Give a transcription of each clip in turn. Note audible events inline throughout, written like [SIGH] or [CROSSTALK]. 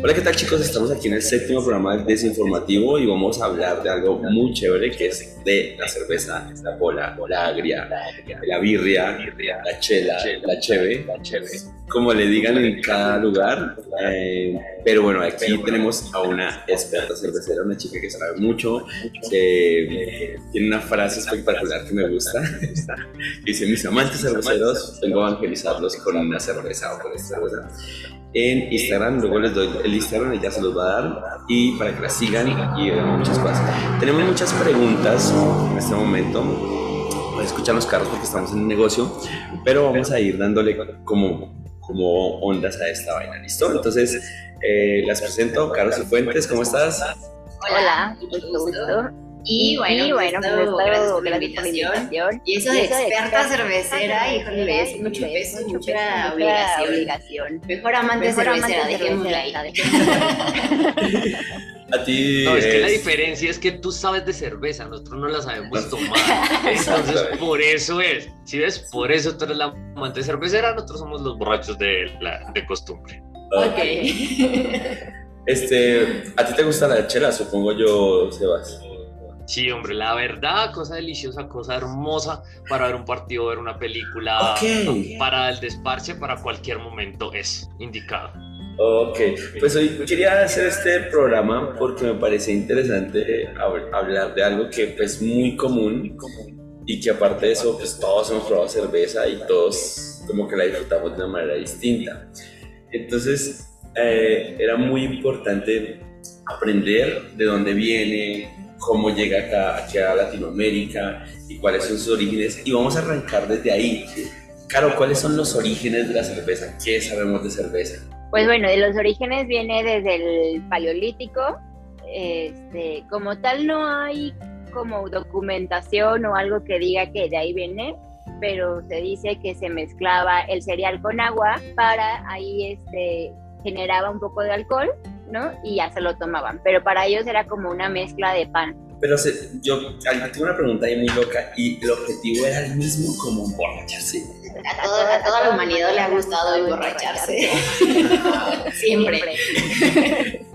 Hola, ¿qué tal chicos? Estamos aquí en el séptimo programa del Desinformativo y vamos a hablar de algo muy chévere que es de la cerveza, la bola, la agria, la birria, la chela, la cheve, como le digan en cada lugar. Eh, pero bueno, aquí tenemos a una experta cervecera, una chica que sabe mucho, que tiene una frase espectacular que me gusta. [LAUGHS] Dice, mis amantes cerveceros, vengo a evangelizarlos con una cerveza o con esta cerveza en Instagram. Luego les doy el Instagram y ya se los va a dar. Y para que la sigan y vean muchas cosas. Tenemos muchas preguntas en este momento. Escuchan los carros porque estamos en un negocio. Pero vamos a ir dándole como, como ondas a esta vaina. ¿Listo? Entonces, eh, las presento. Carlos Fuentes, ¿cómo estás? Hola, mucho gusto. Y bueno, y bueno pues, gracias por la invitación. Y eso de experta cervecera, híjole, es mucho peso, mucha obligación. Mejor amante cervecera, dejémosla ahí. [LAUGHS] A ti. No, es que la diferencia es que tú sabes de cerveza, nosotros no la sabemos tomar. [LAUGHS] Entonces, por eso es. Si ves, por eso tú eres la amante cervecera, nosotros somos los borrachos de, la, de costumbre. Ok. [LAUGHS] Este, ¿a ti te gusta la chela, supongo yo, Sebas? Sí, hombre, la verdad, cosa deliciosa, cosa hermosa para ver un partido, ver una película, para el desparche, para cualquier momento es indicado. Ok, pues hoy quería hacer este programa porque me parece interesante hablar de algo que pues, es muy común y que aparte de eso pues todos hemos probado cerveza y todos como que la disfrutamos de una manera distinta. Entonces eh, era muy importante aprender de dónde viene, cómo llega acá, aquí a Latinoamérica y cuáles son sus orígenes. Y vamos a arrancar desde ahí. Caro, ¿cuáles son los orígenes de la cerveza? ¿Qué sabemos de cerveza? Pues bueno, de los orígenes viene desde el paleolítico. Este, como tal no hay como documentación o algo que diga que de ahí viene, pero se dice que se mezclaba el cereal con agua para ahí este, generaba un poco de alcohol ¿no? Y ya se lo tomaban, pero para ellos era como una mezcla de pan. Pero yo tengo una pregunta ahí muy loca y el objetivo era el mismo como emborracharse. A, a toda la humanidad le ha gustado emborracharse. [LAUGHS] Siempre.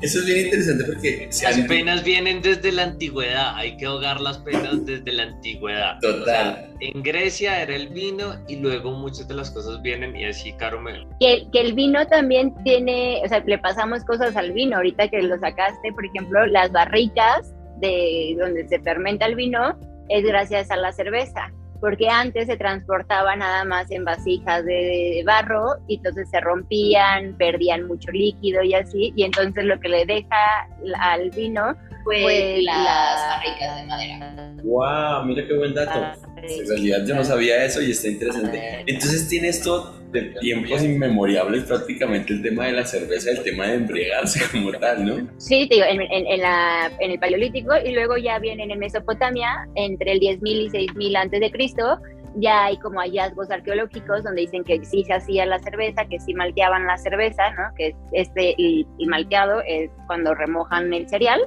Eso es bien interesante porque... Las penas vienen desde la antigüedad, hay que ahogar las penas desde la antigüedad. Total. en Grecia era el vino y luego muchas de las cosas vienen y así Carmelo. Que, que el vino también tiene, o sea, le pasamos cosas al vino, ahorita que lo sacaste, por ejemplo, las barricas de donde se fermenta el vino es gracias a la cerveza porque antes se transportaba nada más en vasijas de, barro y entonces se rompían, perdían mucho líquido y así, y entonces lo que le deja al vino fue las barricas de madera. ¡Wow! Mira qué buen dato. En realidad yo no sabía eso y está interesante. Entonces tiene esto de tiempos inmemorables prácticamente el tema de la cerveza, el tema de embriagarse [LAUGHS] como tal, ¿no? Sí, digo, en, en, la, en el Paleolítico y luego ya viene en Mesopotamia entre el 10.000 y 6.000 antes de Cristo ya hay como hallazgos arqueológicos donde dicen que sí se hacía la cerveza, que sí malteaban la cerveza, ¿no? Que este y, y malteado es cuando remojan el cereal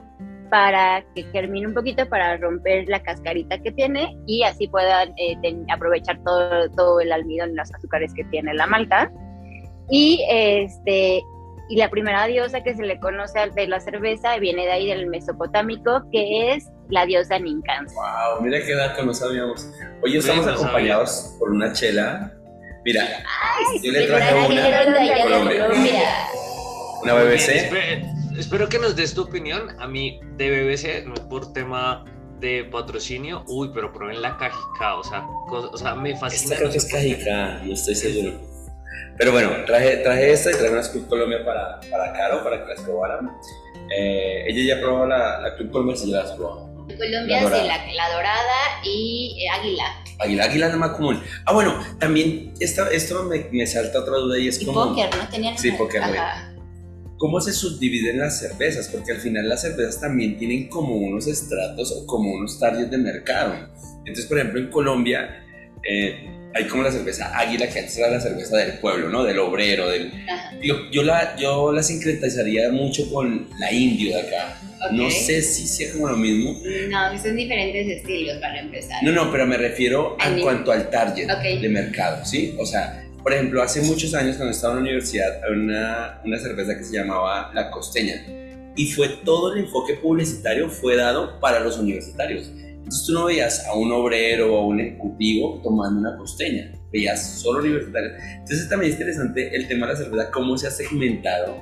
para que germine un poquito, para romper la cascarita que tiene y así puedan eh, aprovechar todo, todo el almidón y los azúcares que tiene la malta. Y, este, y la primera diosa que se le conoce de la cerveza viene de ahí del mesopotámico, que es la diosa Ninkan. ¡Wow! Mira qué dato no sabíamos. Hoy estamos acompañados por una chela. Mira, yo le traje una, una BBC espero que nos des tu opinión. A mí de BBC, no es por tema de patrocinio, uy, pero prueben la cajica, o sea, o sea me fascina. Esta creo que es cajica, no estoy seguro. Pero bueno, traje, traje esta y traje una Club Colombia para, para Caro, para que las probaran. Eh, ella ya probó la, la Club Colombia, sí ya las probó. Colombia, la sí, la, dorada y eh, águila. Águila, águila es la más común. Ah, bueno, también esta, esto me, me salta otra duda y es y como... Póker, ¿no? Tenían sí, póker, cómo se subdividen las cervezas, porque al final las cervezas también tienen como unos estratos o como unos targets de mercado. Entonces, por ejemplo, en Colombia eh, hay como la cerveza águila, que antes era la cerveza del pueblo, ¿no? Del obrero, del... yo, la, yo la sincretizaría mucho con la indio de acá. No sé si sea como lo mismo. No, son diferentes estilos para empezar. No, no, pero me refiero en cuanto al target de mercado, ¿sí? O sea, Por ejemplo, hace muchos años cuando estaba en la universidad, había una, una cerveza que se llamaba La Costeña. Y fue todo el enfoque publicitario fue dado para los universitarios. Entonces tú no veías a un obrero o a un ejecutivo tomando una costeña, veías solo universitarios. Entonces también es interesante el tema de la cerveza, cómo se ha segmentado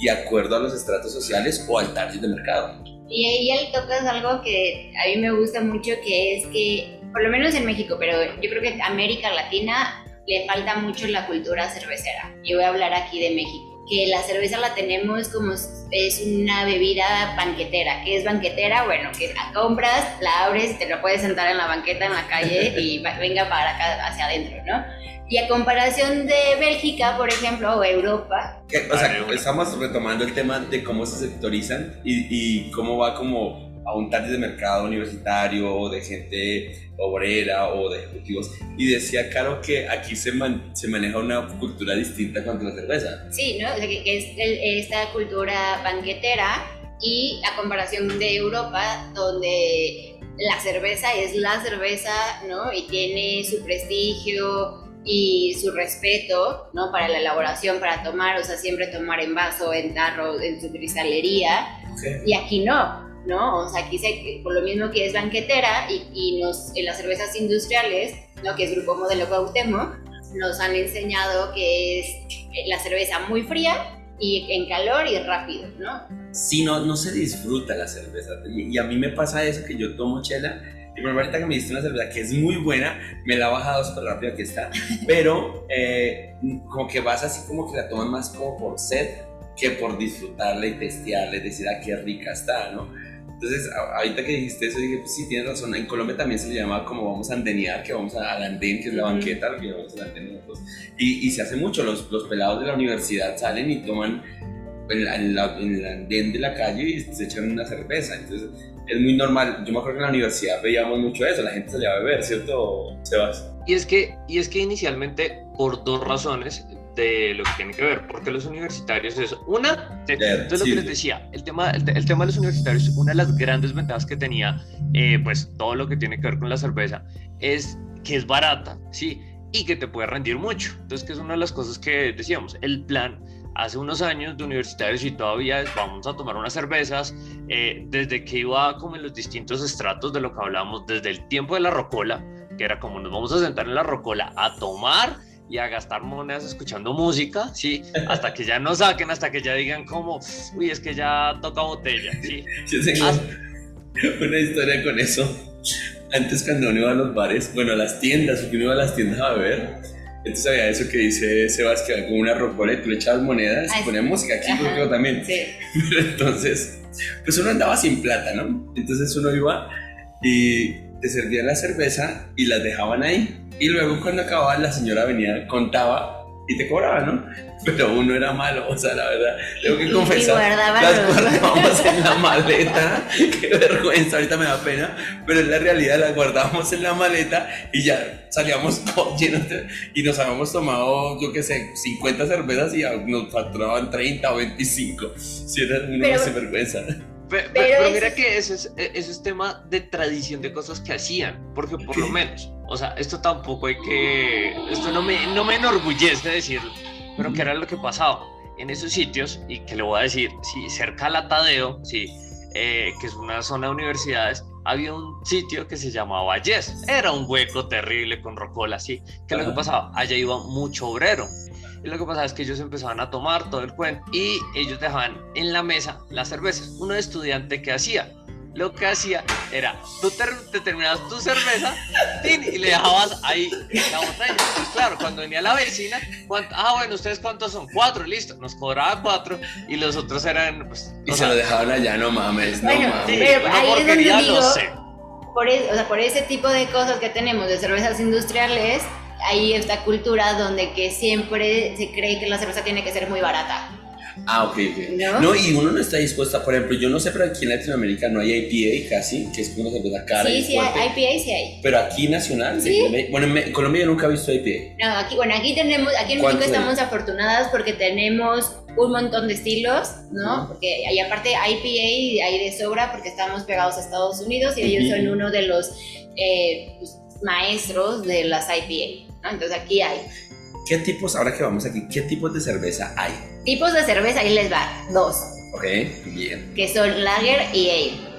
de acuerdo a los estratos sociales o al target de mercado. Y ahí él tocas algo que a mí me gusta mucho, que es que, por lo menos en México, pero yo creo que América Latina le falta mucho la cultura cervecera. Yo voy a hablar aquí de México que la cerveza la tenemos como es una bebida banquetera. ¿Qué es banquetera? Bueno, que la compras, la abres y te lo puedes sentar en la banqueta en la calle y venga para acá hacia adentro, ¿no? Y a comparación de Bélgica, por ejemplo, o Europa. O sea, estamos retomando el tema de cómo se sectorizan y, y cómo va como a un target de mercado universitario de gente obrera o de ejecutivos. Y decía Caro que aquí se, se maneja una cultura distinta contra la cerveza. Sí, ¿no? O sea, que, es esta cultura banquetera y a comparación de Europa, donde la cerveza es la cerveza, ¿no? Y tiene su prestigio y su respeto, ¿no? Para la elaboración, para tomar, o sea, siempre tomar en vaso, en tarro, en su cristalería. Y aquí no, ¿no? O sea, aquí se, por lo mismo que es banquetera y, y nos, en las cervezas industriales, ¿no? Que es Grupo Modelo Cuauhtémoc, nos han enseñado que es la cerveza muy fría y en calor y rápido, ¿no? Sí, no, no se disfruta la cerveza. Y, a mí me pasa eso, que yo tomo chela y por ahorita que me diste una cerveza que es muy buena, me la ha bajado súper rápido que está, pero eh, como que vas así como que la tomas más como por sed que por disfrutarla y testearla y decir, ah, qué rica está, ¿no? Entonces, ahorita que dijiste eso, dije, pues sí, tienes razón. En Colombia también se le llama como vamos a andenear, que vamos al andén, que es la banqueta, lo que vamos al andén nosotros. Y, y, se hace mucho, los, los pelados de la universidad salen y toman en, en, la, en, el andén de la calle y se echan una cerveza. Entonces, es muy normal. Yo me acuerdo que en la universidad veíamos mucho eso, la gente salía a beber, ¿cierto, Sebas? Y es que, y es que inicialmente, por dos razones, de lo que tiene que ver, porque los universitarios es una, entonces lo que les decía, el tema, el, tema de los universitarios, una de las grandes ventajas que tenía, eh, pues todo lo que tiene que ver con la cerveza, es que es barata, ¿sí? Y que te puede rendir mucho. Entonces, que es una de las cosas que decíamos, el plan hace unos años de universitarios y todavía es, vamos a tomar unas cervezas, eh, desde que iba como en los distintos estratos de lo que hablamos, desde el tiempo de la rocola, que era como nos vamos a sentar en la rocola a tomar y a gastar monedas escuchando música, ¿sí? Hasta que ya no saquen, hasta que ya digan como, uy, es que ya toca botella, ¿sí? Yo tengo una historia con eso. Antes cuando uno iba a los bares, bueno, a las tiendas, porque uno iba a las tiendas a beber, entonces había eso que dice Sebastián, con una rocola y tú le echabas monedas y ponías música aquí, yo también. Sí. [LAUGHS] Pero entonces, pues uno andaba sin plata, ¿no? Entonces uno iba y te servían la cerveza y las dejaban ahí y luego cuando acababa la señora venía, contaba y te cobraba, ¿no? Pero uno era malo, o sea, la verdad, tengo que confesar, las guardábamos [LAUGHS] en la maleta, [LAUGHS] qué vergüenza, ahorita me da pena, pero en la realidad las guardábamos en la maleta y ya salíamos [LAUGHS] llenos de, y nos habíamos tomado, yo qué sé, 50 cervezas y nos facturaban 30 o 25, si era una vergüenza. Pero, mira que eso es, e, eso es tema de tradición de cosas que hacían, porque por lo menos, o sea, esto tampoco hay que, esto no me, no me enorgullece decirlo, pero que era lo que pasaba en esos sitios, y que le voy a decir, sí, cerca a la Tadeo, sí, eh, que es una zona de universidades, había un sitio que se llamaba Yes. Era un hueco terrible con rocola, así. ¿Qué es lo que pasaba? Allá iba mucho obrero. Y lo que pasaba es que ellos empezaban a tomar todo el cuento y ellos dejaban en la mesa las cervezas. Uno de estudiante que hacía, lo que hacía era, tú te, terminabas tu cerveza y le dejabas ahí la botella. Pues claro, cuando venía la vecina, ah, bueno, ¿ustedes cuántos son? Cuatro, listo. Nos cobraba cuatro y los otros eran, pues... Y se lo dejaban allá, no mames, no mames. Pero ahí es donde digo, Por, o sea, por ese tipo de cosas que tenemos de cervezas industriales, hay esta cultura donde que siempre se cree que la cerveza tiene que ser muy barata. Ah, ok, ok. ¿No? y uno no está dispuesto, por ejemplo, yo no sé, pero aquí en Latinoamérica no hay IPA casi, que es una cerveza cara. Sí, sí, hay, IPA sí hay. Pero aquí nacional, ¿Sí? bueno, en Colombia yo nunca he visto IPA. No, aquí, bueno, aquí tenemos, aquí en México estamos afortunadas porque tenemos un montón de estilos, ¿no? Porque hay aparte IPA hay de sobra porque estamos pegados a Estados Unidos y ellos son uno de los eh, pues, maestros de las IPA. Entonces aquí hay. ¿Qué tipos, ahora que vamos aquí, qué tipos de cerveza hay? Tipos de cerveza, ahí les va, dos. Ok, bien. Que son lager y ale.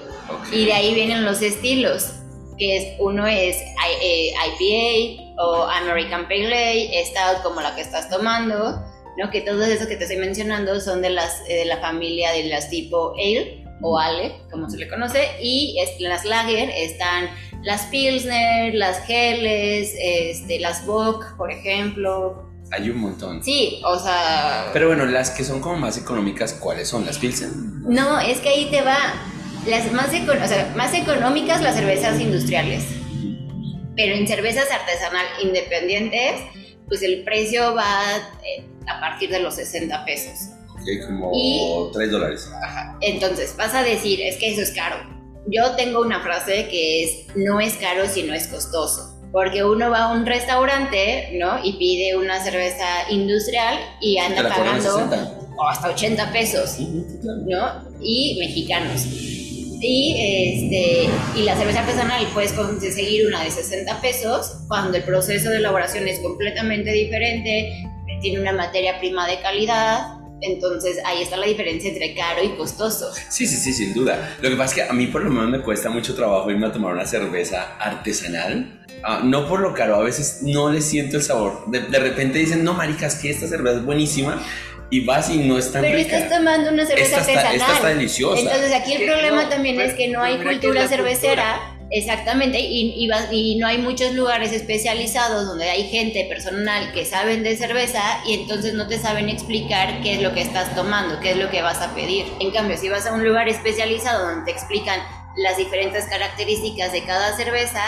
Y de ahí vienen los estilos, que es, uno es IPA eh, o American Pale Ale, Stout como la que estás tomando, ¿no? Que todos esos que te estoy mencionando son de, las, eh, de la familia de las tipo ale o ale, como se le conoce, y en las lager están las Pilsner, las Geles, este, las Bock, por ejemplo. Hay un montón. Sí, o sea... Pero bueno, las que son como más económicas, ¿cuáles son? ¿Las Pilsner? No, es que ahí te va. Las más, o sea, más económicas, las cervezas industriales. Pero en cervezas artesanal independientes, pues el precio va eh, a partir de los 60 pesos. Ok, como 3 dólares. Ajá. Entonces, vas a decir, es que eso es caro yo tengo una frase que es, no es caro si no es costoso. Porque uno va a un restaurante, ¿no? Y pide una cerveza industrial y anda pagando hasta 80 pesos, ¿no? Y mexicanos. Y, este, y la cerveza artesanal puedes conseguir una de 60 pesos cuando el proceso de elaboración es completamente diferente, tiene una materia prima de calidad entonces ahí está la diferencia entre caro y costoso. Sí, sí, sí, sin duda. Lo que pasa es que a mí por lo menos me cuesta mucho trabajo irme a tomar una cerveza artesanal. Ah, no por lo caro, a veces no le siento el sabor. De, repente dicen, no, maricas, que esta cerveza es buenísima. Y vas y no es tan Pero estás tomando una cerveza artesanal. esta está deliciosa. Entonces aquí el problema también es que no hay cultura cervecera. Exactamente, y, y, no hay muchos lugares especializados donde hay gente personal que saben de cerveza y entonces no te saben explicar qué es lo que estás tomando, qué es lo que vas a pedir. En cambio, si vas a un lugar especializado donde te explican las diferentes características de cada cerveza,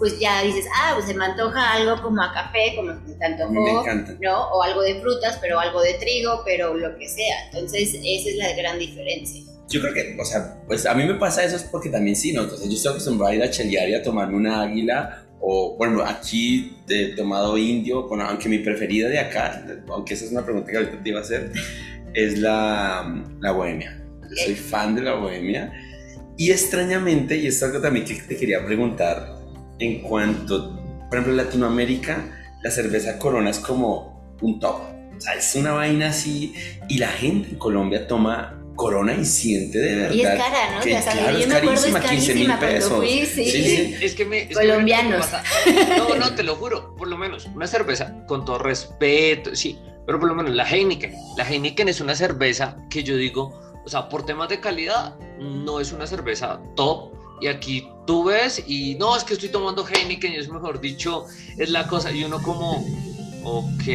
pues ya dices, ah, pues se me antoja algo como a café, como te antojó, ¿no? O algo de frutas, pero algo de trigo, pero lo que sea. Entonces, esa es la gran diferencia. Yo creo que, o sea, pues a mí me pasa eso es porque también sí, ¿no? Entonces yo estoy acostumbrado a ir a chelear y a tomarme una águila o, bueno, aquí he tomado indio, bueno, aunque mi preferida de acá, aunque esa es una pregunta que ahorita te iba a hacer, es la, la bohemia. Yo soy fan de la bohemia y extrañamente, y es algo también que te quería preguntar, en cuanto, por ejemplo, en Latinoamérica, la cerveza Corona es como un top. O sea, es una vaina así y la gente en Colombia toma Corona y siente de verdad. Y es cara, ¿no? Que, claro, es carísima, 15 mil pesos. Fui, sí. Sí, sí. Es que me. Colombianos. no, no, te lo juro. Por lo menos, una cerveza, con todo respeto, sí. Pero por lo menos la Heineken. La Heineken es una cerveza que yo digo, o sea, por temas de calidad, no es una cerveza top. Y aquí tú ves y no, es que estoy tomando Heineken y es mejor dicho, es la cosa. Y uno como, ok,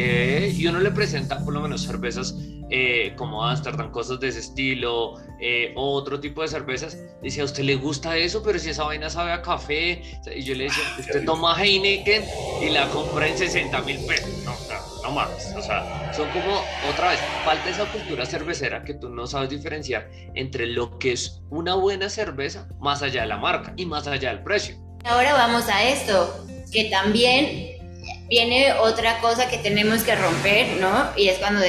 y uno le presenta por lo menos cervezas eh, como Amsterdam, cosas de ese estilo, eh, otro tipo de cervezas. Dice, ¿a usted le gusta eso? Pero si esa vaina sabe a café. Y yo le decía, usted toma Heineken y la compra en 60 mil pesos. No, no, no mames. O sea, son como, otra vez, falta esa cultura cervecera que tú no sabes diferenciar entre lo que es una buena cerveza más allá de la marca y más allá del precio. Ahora vamos a esto, que también viene otra cosa que tenemos que romper, ¿no? Y es cuando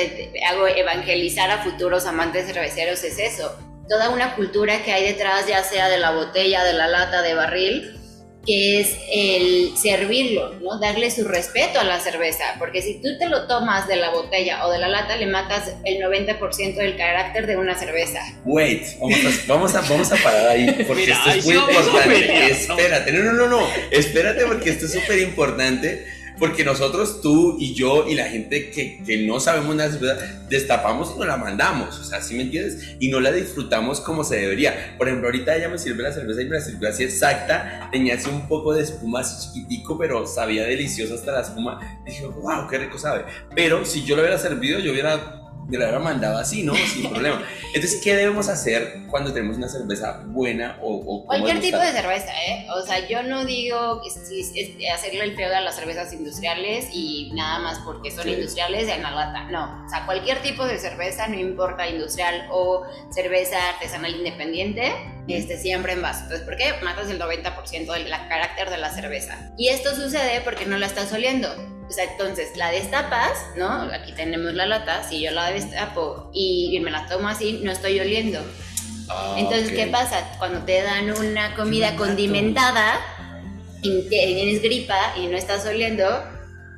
hago evangelizar a futuros amantes cerveceros, es eso. Toda una cultura que hay detrás, ya sea de la botella, de la lata, de barril, que es el servirlo, ¿no? Darle su respeto a la cerveza, porque si tú te lo tomas de la botella o de la lata, le matas el 90% del carácter de una cerveza. Wait, vamos a, vamos a, parar ahí, [LAUGHS] porque esto es muy importante. Espérate, no, no, no, no, espérate porque esto es súper importante porque nosotros, tú y yo y la gente que, que no sabemos nada destapamos y nos la mandamos, o sea, ¿sí me entiendes? Y no la disfrutamos como se debería. Por ejemplo, ahorita ella me sirve la cerveza y me la sirvió así exacta, tenía así un poco de espuma así chiquitico, pero sabía delicioso hasta la espuma. Dije, wow, qué rico sabe. Pero si yo lo hubiera servido, yo hubiera de la mandaba así, ¿no? Sin [LAUGHS] problema. Entonces, ¿qué debemos hacer cuando tenemos una cerveza buena o, Cualquier tipo de cerveza, ¿eh? O sea, yo no digo hacerle el feo a las cervezas industriales y nada más porque son industriales en la lata. No, o sea, cualquier tipo de cerveza, no importa industrial o cerveza artesanal independiente, este, siempre en vaso. Entonces, ¿por qué? Matas el 90% del carácter de la cerveza. Y esto sucede porque no la estás oliendo. O sea, entonces la destapas, ¿no? Aquí tenemos la lata, si yo la destapo y, me la tomo así, no estoy oliendo. Ah, entonces, ¿qué pasa? Cuando te dan una comida condimentada y tienes gripa y no estás oliendo,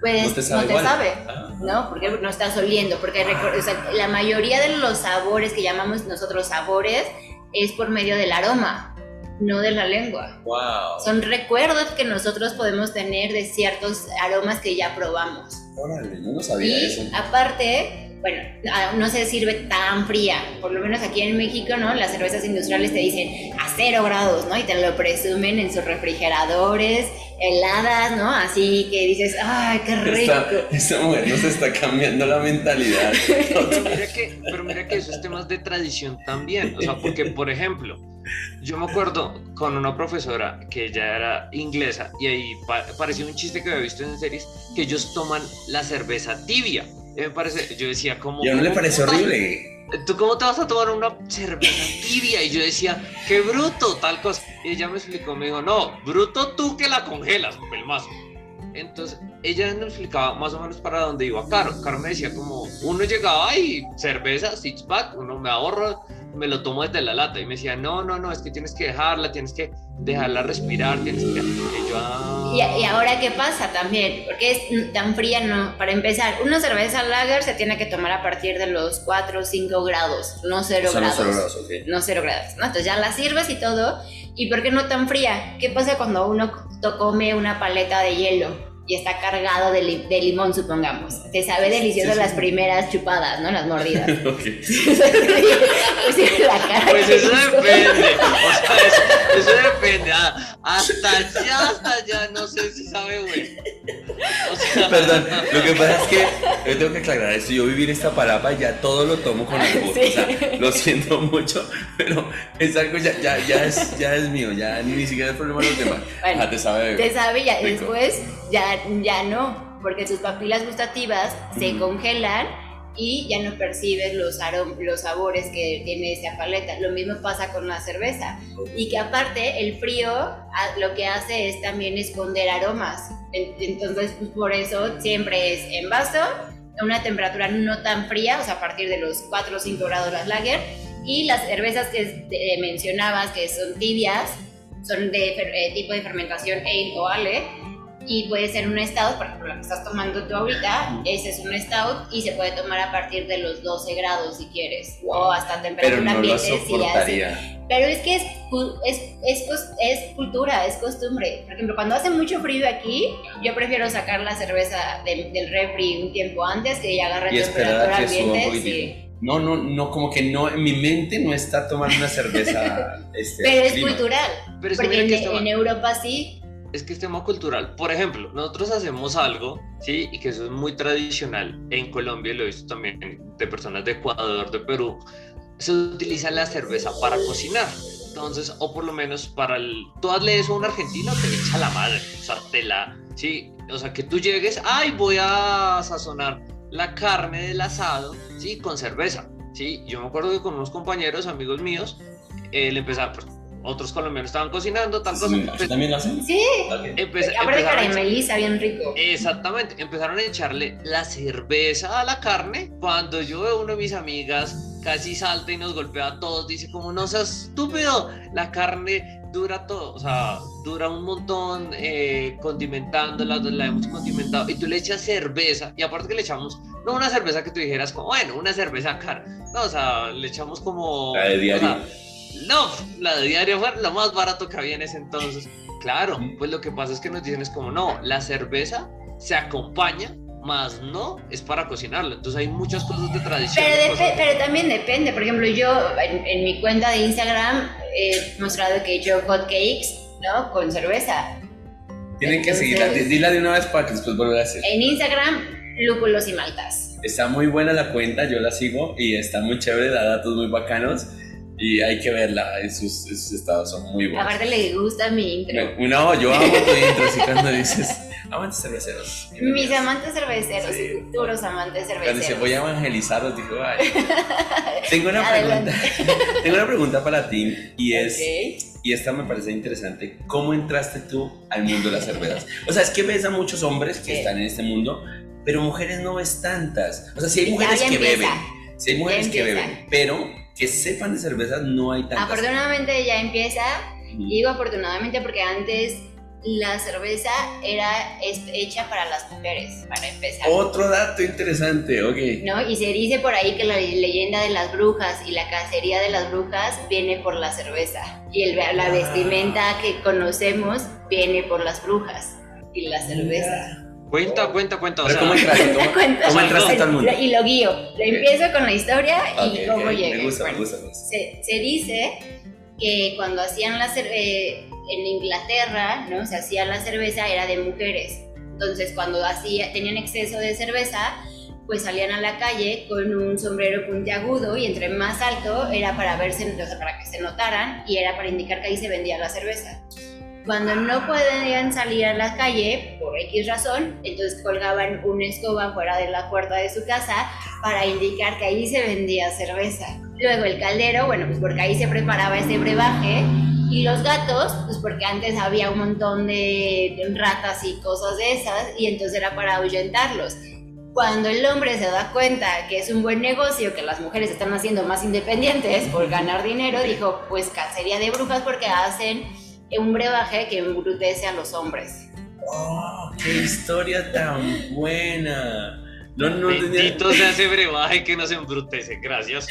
pues No no te te sabe sabe, igual. Ah. ¿no? Porque no estás oliendo, porque recor- o sea, la mayoría de los sabores que llamamos nosotros sabores es por medio del aroma, no de la lengua. Wow. Son recuerdos que nosotros podemos tener de ciertos aromas que ya probamos. Órale, no lo sabía Y eso. aparte, bueno, ah, no se sirve tan fría. Por lo menos aquí en México, ¿no? Las cervezas industriales te dicen a cero grados, ¿no? Y te lo presumen en sus refrigeradores, heladas, ¿no? Así que dices, ¡ay, qué rico! Esta, esta mujer nos está cambiando la mentalidad. Pero mira, que, pero mira que esos temas de tradición también. O sea, porque, por ejemplo, yo me acuerdo con una profesora que ella era inglesa y ahí pa- parecía un chiste que había visto en series que ellos toman la cerveza tibia. Y me parece, yo decía, como. ¿Y a uno le ¿cómo parece horrible? ¿Tú cómo te vas a tomar una cerveza tibia? Y yo decía, qué bruto, tal cosa. Y ella me explicó, me dijo, no, bruto tú que la congelas, pelmazo. Entonces, ella me explicaba más o menos para dónde iba Caro. Caro me decía como, uno llegaba y cerveza, six pack, uno me ahorra, me lo tomo desde la lata. Y me decía, no, no, no, es que tienes que dejarla, tienes que dejarla respirar, tienes que... Y yo, ah, Y, y ahora, ¿qué pasa también? Porque es tan fría, no. Para empezar, una cerveza lager se tiene que tomar a partir de los 4 o 5 grados, no 0 Solo grados. cero grados, ok. no cero grados, ¿no? Entonces ya la sirves y todo. ¿Y por qué no tan fría? ¿Qué pasa cuando uno come una paleta de hielo y está cargado de, li- de limón, supongamos? Te sabe delicioso Sí, sí. las primeras chupadas, ¿no? Las mordidas. [LAUGHS] Ok. [LAUGHS] Pues sí, la cara Pues eso hizo. depende, [LAUGHS] o sea, eso, eso depende. ah, hasta allá, hasta allá, no sé si sabe, güey. O sea, Perdón, lo que pasa es que yo tengo que aclarar esto. Yo vivir esta palapa ya todo lo tomo con albur. Sí. O sea, lo siento mucho, pero es algo ya, ya, ya, es, ya es mío. Ya ni siquiera es problema de los demás. Bueno, Ah, te sabe. Te sabe ya Rico. después ya, ya no, porque tus papilas gustativas se congelan y ya no percibes los, los sabores que tiene esa paleta. Lo mismo pasa con la cerveza. Y que aparte el frío ah, lo que hace es también esconder aromas. En- Entonces, pues, por eso siempre es en vaso, a una temperatura no tan fría, o sea, a partir de los 4 o 5 grados las lager. Y las cervezas que mencionabas, que son tibias, son de eh, tipo de fermentación ale o ale y puede ser un stout, por ejemplo, la que estás tomando tú ahorita, ese es un stout y se puede tomar a partir de los 12 grados si quieres, o hasta pero temperatura no lo ambiente si hace. soportaría. Pero es que es, es, es, es cultura, es costumbre. Por ejemplo, cuando hace mucho frío aquí, yo prefiero sacar la cerveza del, del refri un tiempo antes que ya agarre Y esperar temperatura ambiente. sí. No, no, no, como que no, en mi mente no está tomando una cerveza. [LAUGHS] Este, Pero es clima. cultural, pero es que porque en, que en Europa sí. Es que es tema cultural. Por ejemplo, nosotros hacemos algo, ¿sí? Y que eso es muy tradicional en Colombia, y lo he visto también de personas de Ecuador, de Perú, se utiliza la cerveza para cocinar. Entonces, o por lo menos para el... Tú hazle eso a un argentino, te echa la madre, o sea, te la... Sí, o sea, que tú llegues, ay, voy a sazonar la carne del asado, ¿sí? Con cerveza, ¿sí? Yo me acuerdo que con unos compañeros, amigos míos, eh, le empezaban, pues, otros colombianos estaban cocinando, tal cosa. Sí, pues, ¿aquí ¿También lo hacen? Sí. Empe- aparte empezaron a echar- carameliza bien rico. Exactamente, empezaron a echarle la cerveza a la carne. Cuando yo veo a una de mis amigas casi salta y nos golpea a todos, dice como no seas estúpido, la carne dura todo, o sea, dura un montón eh, condimentándola, la hemos condimentado y tú le echas cerveza y aparte que le echamos, no una cerveza que tú dijeras como, bueno, una cerveza cara, no, o sea, le echamos como... La de diario. o sea, no, la de diario fue lo más barato que había en ese entonces. Claro, pues lo que pasa es que nos dicen es como, no, la cerveza se acompaña, más no es para cocinarla. Entonces hay muchas cosas de tradición. Pero, cosas- depe- pero también depende. Por ejemplo, yo en, en mi cuenta de Instagram he mostrado que he hecho hot cakes, ¿no? Con cerveza. Tienen que seguirla, dila de una vez para que después vuelva a hacer. En Instagram, lúpulos y maltas. Está muy buena la cuenta, yo la sigo y está muy chévere, da datos muy bacanos y hay que verla, en sus, en sus estados son muy buenos. Aparte le gusta mi intro. No, yo amo tu intro, así cuando dices, amantes cerveceros. Mis amantes cerveceros, Sí. futuros amantes Cuando cerveceros. dice, voy a evangelizarlos, dijo, ay. [LAUGHS] Tengo una Adelante. pregunta, [LAUGHS] tengo una pregunta para ti y es, Ok. y esta me parece interesante, ¿cómo entraste tú al mundo de las cervezas? O sea, es que ves a muchos hombres que Sí. están en este mundo, pero mujeres no ves tantas. O sea, sí hay mujeres que empieza. beben, sí hay mujeres que beben, pero que sepan de cervezas no hay tantas. Afortunadamente ya empieza. Y digo afortunadamente porque antes la cerveza era hecha para las mujeres, para empezar. Otro dato interesante, ok. ¿No? Y se dice por ahí que la leyenda de las brujas y la cacería de las brujas viene por la cerveza. Y el, la vestimenta que conocemos viene por las brujas y la cerveza. Cuenta, cuenta, cuenta. O sea, ¿Cómo entraste? [LAUGHS] ¿Cómo, ¿cómo entraste al mundo? Y lo guío. Lo empiezo con la historia y cómo llegué. Me gusta, me gusta. Se, se, dice que cuando hacían la cerveza, eh, en Inglaterra, ¿no? Se hacía la cerveza, era de mujeres. Entonces, cuando hacía, tenían exceso de cerveza, pues salían a la calle con un sombrero puntiagudo y entre más alto era para verse, o sea, para que se notaran y era para indicar que ahí se vendía la cerveza. Cuando no podían salir a la calle, por X razón, entonces colgaban una escoba fuera de la puerta de su casa para indicar que ahí se vendía cerveza. Luego el caldero, bueno, pues porque ahí se preparaba ese brebaje. Y los gatos, pues porque antes había un montón de ratas y cosas de esas, y entonces era para ahuyentarlos. Cuando el hombre se da cuenta que es un buen negocio, que las mujeres están haciendo más independientes por ganar dinero, dijo, pues cacería de brujas porque hacen un brebaje que embrutece a los hombres. ¡Oh, qué historia tan buena! No, no Bendito sea ese brebaje que no se embrutece, gracias.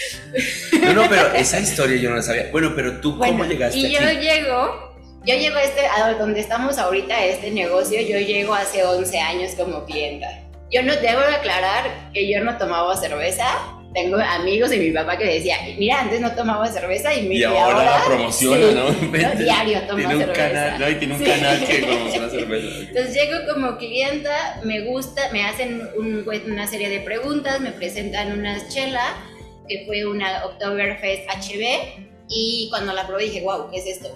No, no, pero esa historia yo no la sabía. Bueno, pero tú, ¿cómo llegaste y yo llego, yo llego a, este, a donde estamos ahorita, a este negocio, yo llego hace 11 años como clienta. Yo no debo aclarar que yo no tomaba cerveza, tengo amigos y mi papá que decía, mira, antes no tomaba cerveza y, y ahora, ahora, la promociona, ¿no? Diario toma tiene un cerveza. Canal, ¿no? Y tiene un canal que promociona cerveza. Entonces llego como clienta, me gusta, me hacen un, una serie de preguntas, me presentan una chela, que fue una Oktoberfest HB, y cuando la probé dije, wow, ¿qué es esto?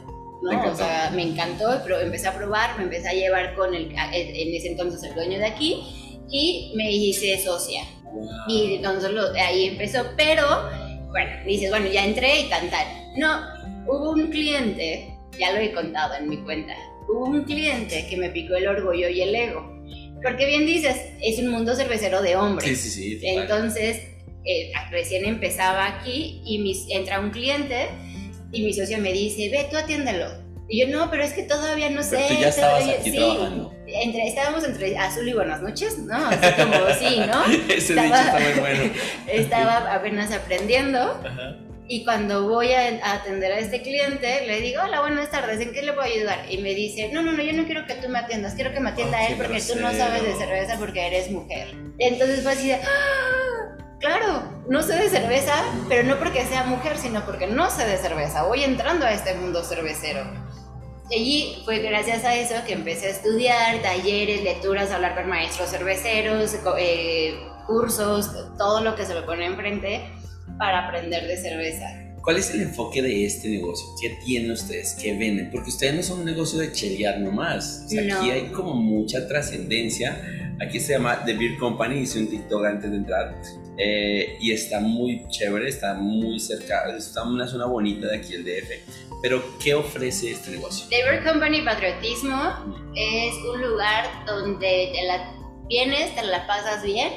¿no? O sea, me encantó, pero empecé a probar, me empecé a llevar con el, en ese entonces el dueño de aquí, y me hice socia y entonces ahí empezó, pero bueno, dices, bueno, ya entré y tan tal. No, hubo un cliente, ya lo he contado en mi cuenta, hubo un cliente que me picó el orgullo y el ego. Porque bien dices, es un mundo cervecero de hombres. Sí, sí, sí. Entonces, eh, recién empezaba aquí y mis, entra un cliente y mi socio me dice, ve, tú atiéndelo y yo, no, pero es que todavía no sé. Tú ya estabas aquí trabajando. Entre, estábamos entre azul y buenas noches, ¿no? Así como sí, ¿no? [LAUGHS] Ese estaba, dicho está muy bueno. [LAUGHS] estaba apenas aprendiendo. Ajá. Y cuando voy a atender a este cliente, le digo, hola, buenas tardes, ¿en qué le puedo ayudar? Y me dice, no, no, no, yo no quiero que tú me atiendas, quiero que me atienda él porque tú no sabes de cerveza porque eres mujer. Entonces fue así de, ¡Ah! claro, no sé de cerveza, pero no porque sea mujer, sino porque no sé de cerveza. Voy entrando a este mundo cervecero. Allí fue gracias a eso que empecé a estudiar, talleres, lecturas, hablar con maestros cerveceros, eh, cursos, todo lo que se me pone enfrente para aprender de cerveza. ¿Cuál es el enfoque de este negocio? ¿Qué tienen ustedes? ¿Qué venden? Porque ustedes no son un negocio de chelear nomás. O sea, Aquí hay como mucha trascendencia. Aquí se llama The Beer Company, hice un TikTok antes de entrar. Eh, y está muy chévere, está muy cerca, está en una zona bonita de aquí, el DF. Pero, ¿qué ofrece este negocio? Beer Company Patriotismo es un lugar donde te la vienes, te la pasas bien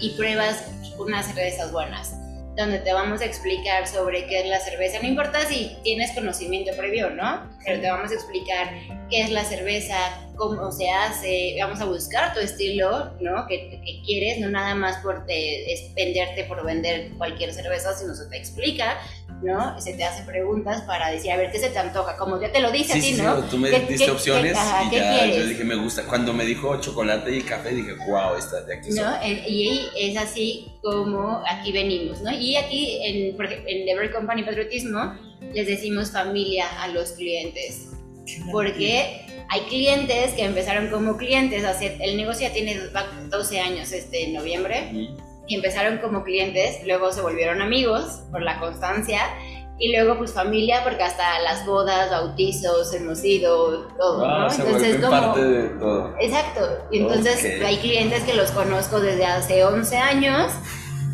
y pruebas unas cervezas buenas donde te vamos a explicar sobre qué es la cerveza. No importa si tienes conocimiento previo, ¿no? Pero te vamos a explicar qué es la cerveza, cómo se hace, vamos a buscar tu estilo, ¿no? Que, quieres, no nada más por venderte por vender cualquier cerveza, sino se te explica ¿no? Se te hace preguntas para decir, a ver, ¿qué se te antoja? Como ya te lo dice sí, a ti, ¿no? Sí, tú me diste opciones y ya yo dije, me gusta. Cuando me dijo chocolate y café, dije, wow, esta de aquí. ¿No? Y es así como aquí venimos, ¿no? Y aquí, en, en Never Company Patriotismo, les decimos familia a los clientes. Porque hay clientes que empezaron como clientes, hace, el negocio ya tiene 12 años este noviembre y empezaron como clientes, luego se volvieron amigos por la constancia y luego pues familia porque hasta las bodas, bautizos hemos ido, todo, ¿no? entonces como parte de todo. Exacto. Y entonces hay clientes que los conozco desde hace 11 años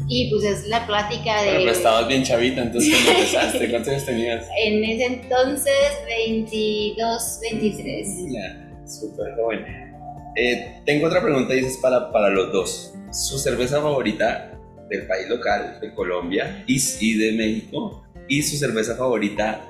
y pues es la plática de... Pero, estabas bien chavita, entonces cuando empezaste, [LAUGHS] ¿cuántos años tenías? En ese entonces 22, 23. Ya, súper joven. Eh, tengo otra pregunta y es para, para los dos su cerveza favorita del país local, de Colombia y, de México, y su cerveza favorita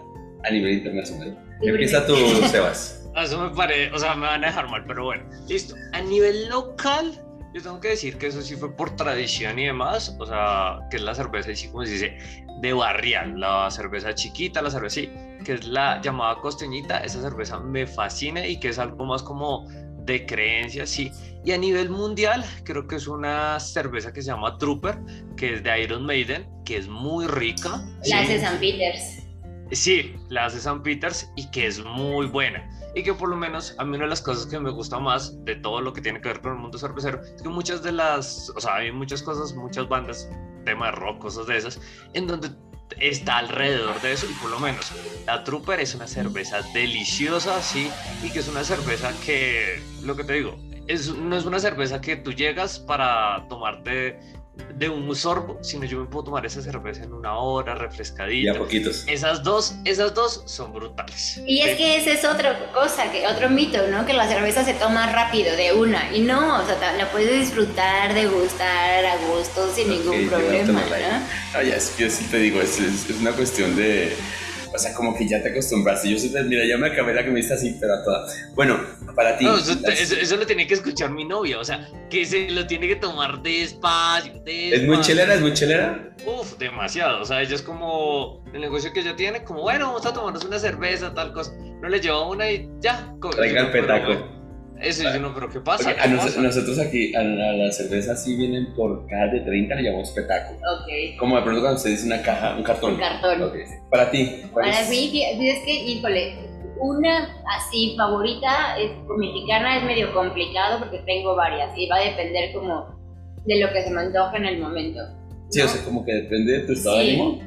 a nivel internacional. Empieza tú, Sebas. [LAUGHS] Eso me parece, o sea, me van a dejar mal, pero bueno, listo. A nivel local, yo tengo que decir que eso sí fue por tradición y demás, o sea, que es la cerveza, así como se dice, de barrial, la cerveza chiquita, la cerveza, sí, que es la llamada costeñita, esa cerveza me fascina y que es algo más como de creencia, sí. Y a nivel mundial, creo que es una cerveza que se llama Trooper, que es de Iron Maiden, que es muy rica. La hace San Peters. Sí, la hace San Peters y que es muy buena. Y que por lo menos a mí una de las cosas que me gusta más de todo lo que tiene que ver con el mundo cervecero es que muchas de las, o sea, hay muchas cosas, muchas bandas, tema de rock, cosas de esas, en donde está alrededor de eso y por lo menos la Trooper es una cerveza deliciosa, sí, y que es una cerveza que, lo que te digo, es, no es una cerveza que tú llegas para tomarte de un sorbo, sino yo me puedo tomar esa cerveza en una hora, refrescadita. Y a poquitos. Esas dos, esas dos son brutales. Y es que esa es otra cosa, que otro mito, ¿no? Que la cerveza se toma rápido, de una. Y no, o sea, la puedes disfrutar, degustar a gusto, sin ningún problema, ¿no? Ah, ya, es que yo sí te digo, es, es una cuestión de o sea, como que ya te acostumbraste. Yo sí, mira, ya me acabé la que me está así, pero a toda. Bueno, para ti. No, eso, lo tiene que escuchar mi novia, o sea, que se lo tiene que tomar despacio. despacio. ¿Es muy chelera? ¿Es muy chelera? Uf, demasiado. O sea, ella es como el negocio que ella tiene, como bueno, vamos a tomarnos una cerveza, tal cosa. No le lleva una y ya. Traiga el petaco. Eso yo no, pero ¿qué pasa? a nosotros aquí, a la, cerveza sí vienen por cajas de 30, le llamamos petaco. Ok. Como de pronto cuando se dice una caja, un cartón. Un cartón. Para ti. Para mí, es que, híjole, una así favorita es mexicana es medio complicado porque tengo varias y va a depender como de lo que se me antoja en el momento. Sí, o sea, como que depende de tu estado de ánimo.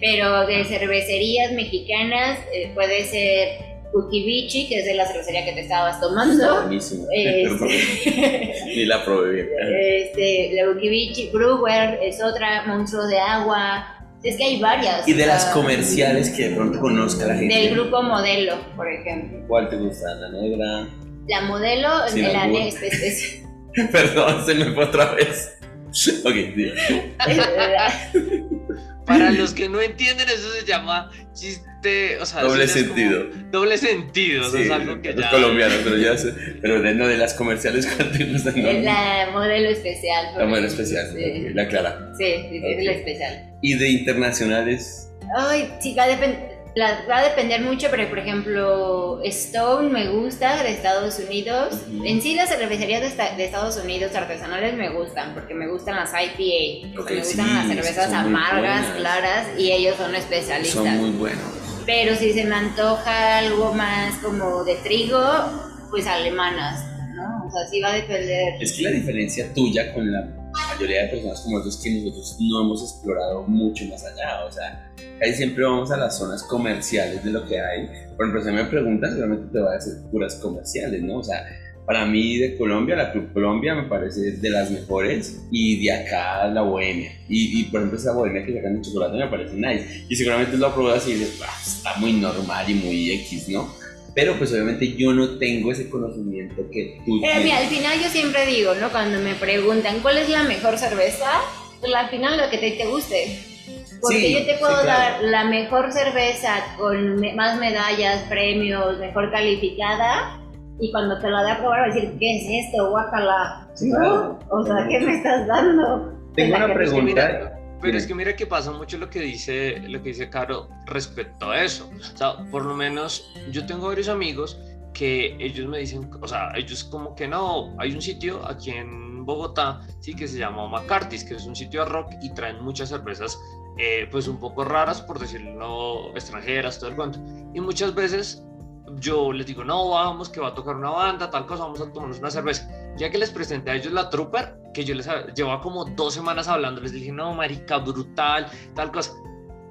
pero de cervecerías mexicanas eh, puede ser Ukibichi, que es de la cervecería que te estabas tomando. Buenísimo. [LAUGHS] Este, [LAUGHS] Ni la probé bien. Este, la Ukibichi Brewer es otra, Monstruo de Agua. Es que hay varias. Y de las comerciales que de pronto conozca la gente. Del grupo Modelo, por ejemplo. ¿Cuál te gusta? ¿La negra? La Modelo, sí, la negra. [LAUGHS] Perdón, se me fue otra vez. ok, sí. Para los que no entienden, eso se llama chiste, o sea, doble sentido. Doble sentido, sí, es algo que ya. colombiano, pero ya sé, pero de, no de las comerciales [LAUGHS] Es la modelo especial. La modelo especial, la clara. Sí, sí, es la especial. ¿Y de internacionales? Ay, sí, va a depender va a depender mucho, pero por ejemplo, Stone me gusta de Estados Unidos. En sí, las cervecerías de, Estados Unidos artesanales me gustan, porque me gustan las IPA, me gustan las cervezas amargas, claras, y ellos son especialistas. Son muy buenos. Pero si se me antoja algo más como de trigo, pues alemanas, ¿no? O sea, sí va a depender. Es que la diferencia tuya con la mayoría de personas como nosotros que nosotros no hemos explorado mucho más allá. O sea, ahí siempre vamos a las zonas comerciales de lo que hay. Por ejemplo, si me preguntas, realmente te va a decir puras comerciales, ¿no? O sea, para mí de Colombia, la Club Colombia me parece de las mejores y de acá la Bohemia. Y, por ejemplo esa Bohemia que sacan de chocolate me parece nice. Y seguramente lo pruebas y dices, ah, está muy normal y muy X, ¿no? pero pues obviamente yo no tengo ese conocimiento que tú eh, Mira, al final yo siempre digo, ¿no? Cuando me preguntan cuál es la mejor cerveza, pues al final lo que te, te guste. Porque yo te puedo dar la mejor cerveza con más medallas, premios, mejor calificada, y cuando te la dé a probar, va a decir, ¿qué es esto? Guácala. ¿No? O sea, ¿qué me estás dando? Tengo una pregunta. Pero es que mira que pasa mucho lo que dice, lo que dice Caro respecto a eso. O sea, por lo menos yo tengo varios amigos que ellos me dicen, o sea, ellos como que no, hay un sitio aquí en Bogotá, sí, que se llama McCarthy's, que es un sitio de rock y traen muchas cervezas, eh, pues un poco raras, por decirlo, extranjeras, todo el cuento. Y muchas veces yo les digo, no, vamos, que va a tocar una banda, tal cosa, vamos a tomarnos una cerveza. Ya que les presenté a ellos la Trooper, que yo les llevaba como dos semanas hablando, les dije, no, marica, brutal, tal cosa.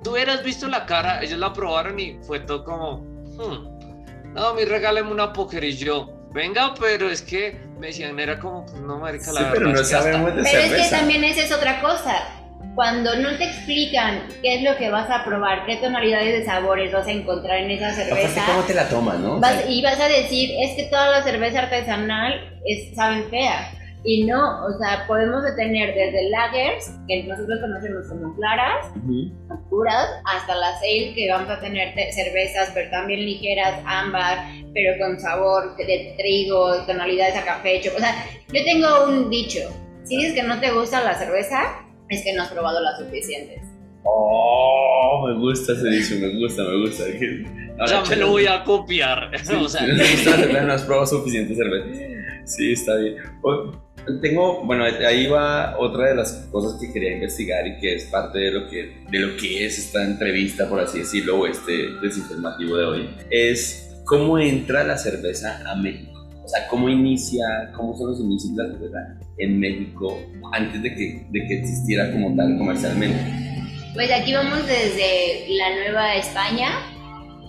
Tú hubieras visto la cara, ellos la probaron y fue todo como, hmm, no, mi regáleme una póker y yo, venga, pero es que me decían, era como, pues no, marica, la sí, pero no sabemos de Pero es que también esa es otra cosa cuando no te explican qué es lo que vas a probar, qué tonalidades de sabores vas a encontrar en esa cerveza. ¿Cómo te la tomas, no? y vas a decir, es que toda la cerveza artesanal es, saben fea. Y no, o sea, podemos tener desde lagers, que nosotros conocemos como claras, oscuras, hasta las ale, que vamos a tener cervezas, pero también ligeras, ámbar, pero con sabor de trigo, tonalidades a café. O sea, yo tengo un dicho, si dices que no te gusta la cerveza, es que no has probado las suficientes. Oh, me gusta ese dicho, me gusta, me gusta. [LAUGHS] ya me lo voy a copiar. [LAUGHS] o sea. no has probado suficiente cerveza. Sí, está bien. Tengo, bueno, ahí va otra de las cosas que quería investigar y que es parte de lo que, de lo que es esta entrevista, por así decirlo, o este desinformativo de hoy, es cómo entra la cerveza a México. O sea, cómo inicia, cómo son los inicios de la cerveza en México antes de que, de que existiera como tal comercialmente. Pues aquí vamos desde la Nueva España,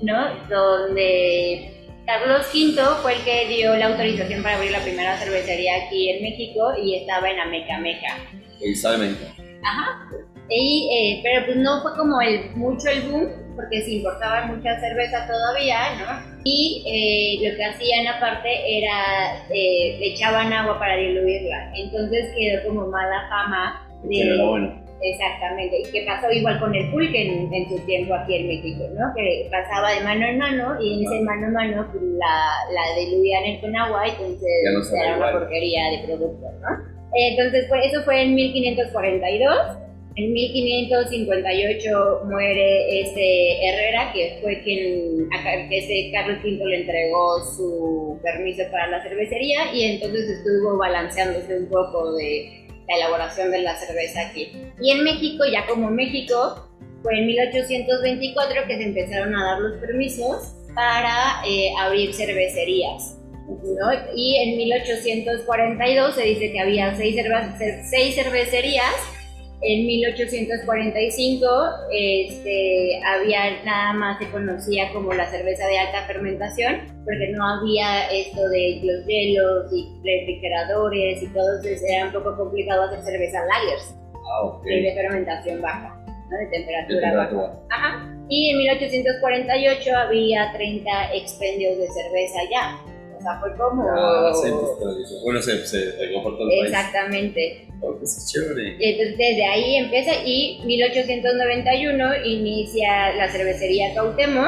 ¿no? Donde Carlos V fue el que dio la autorización para abrir la primera cervecería aquí en México y estaba en Ameca Meca. Exactamente. Ajá. Y, eh, pero pues no fue como el, mucho el boom, porque se importaba mucha cerveza todavía, ¿no? Y eh, lo que hacían aparte era, eh, le echaban agua para diluirla. Entonces quedó como mala fama de... bueno Exactamente, y que pasó igual con el pulque en, su tiempo aquí en México, ¿no? Que pasaba de mano en mano y en ese mano en mano pues, la, la diluían con agua y entonces era una porquería de producto, ¿no? Entonces, pues, eso fue en 1542. En 1558 muere este Herrera, que fue quien, que ese Carlos V le entregó su permiso para la cervecería y entonces estuvo balanceándose un poco de la elaboración de la cerveza aquí. Y en México, ya como México, fue en 1824 que se empezaron a dar los permisos para eh, abrir cervecerías. ¿no? Y en 1842 se dice que había seis, seis cervecerías en 1845 este, había nada más se conocía como la cerveza de alta fermentación, porque no había esto de los hielos y refrigeradores y todo, entonces era un poco complicado hacer cerveza lagers, ah, de fermentación baja, de temperatura baja. Ajá. Y en 1848 había 30 expendios de cerveza ya. O sea, fue como... Ah, bueno, se, se pegó por todo el Exactamente. Oh, pues chévere. Entonces, desde ahí empieza y 1891 inicia la cervecería Cautemo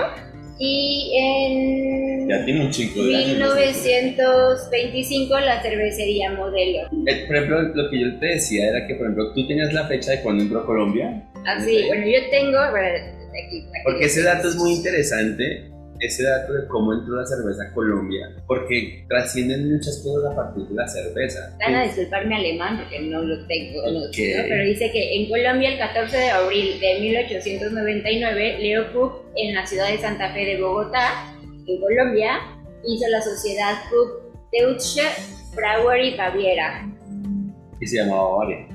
y en ya tiene un chico de 1925 la cervecería Modelo. Eh, por ejemplo, lo que yo te decía era que, por ejemplo, tú tenías la fecha de cuando entró a Colombia. Ah, sí, bueno, yo tengo... Porque ese dato es muy interesante ese dato de cómo entró la cerveza a Colombia, porque trascienden muchas cosas a partir de la cerveza. Van a disculparme alemán porque no lo tengo, pero dice que en Colombia el 14 de abril de 1899, Leo Cook en la ciudad de Santa Fe de Bogotá, en Colombia, hizo la sociedad Cook Deutsche Brauerei Baviera. Y se llamaba Bavaria.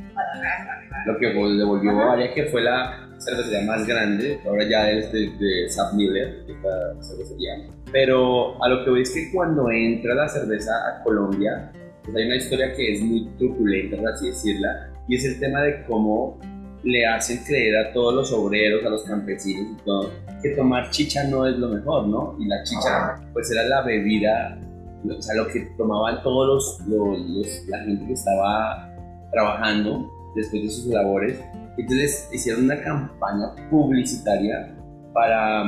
Lo que devolvió Bavaria, que fue la cervecería más grande, ahora ya es de, de Miller, esta cervecería. Pero a lo que voy es que cuando entra la cerveza a Colombia, pues hay una historia que es muy truculenta, por así decirla, y es el tema de cómo le hacen creer a todos los obreros, a los campesinos y todo, que tomar chicha no es lo mejor, ¿no? Y la chicha, pues era la bebida, o sea, lo que tomaban todos los, los la gente que estaba trabajando después de sus labores entonces hicieron una campaña publicitaria para,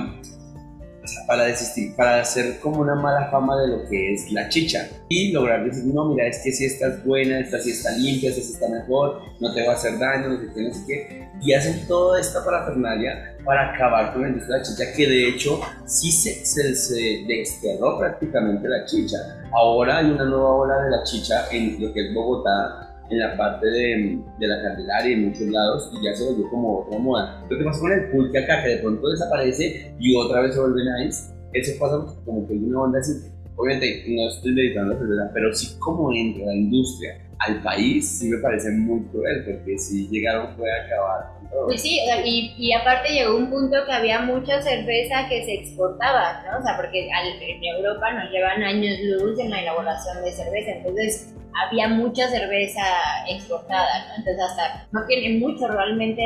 para desistir, para hacer como una mala fama de lo que es la chicha y lograr decir, no, mira, es que si esta es buena, esta sí está limpia, esta está mejor, no te va a hacer daño, no sé qué, no sé qué. Y hacen toda esta parafernalia para acabar con la industria de la chicha, que de hecho sí se, se, se desterró prácticamente la chicha. Ahora hay una nueva ola de la chicha en lo que es Bogotá, en la parte de, de la Candelaria y en muchos lados y ya se volvió como otra moda. Lo que pasa con el pulque acá, que de pronto desaparece y otra vez se vuelve nice, eso pasa como que hay una onda así. Obviamente no estoy dedicando a la cerveza, pero sí como entra la industria al país, sí me parece muy cruel, porque si llegaron puede acabar con todo. Pues sí, y, y, aparte llegó un punto que había mucha cerveza que se exportaba, ¿no? O sea, porque al, en Europa nos llevan años luz en la elaboración de cerveza, entonces había mucha cerveza exportada, ¿no? Entonces hasta no tiene mucho realmente,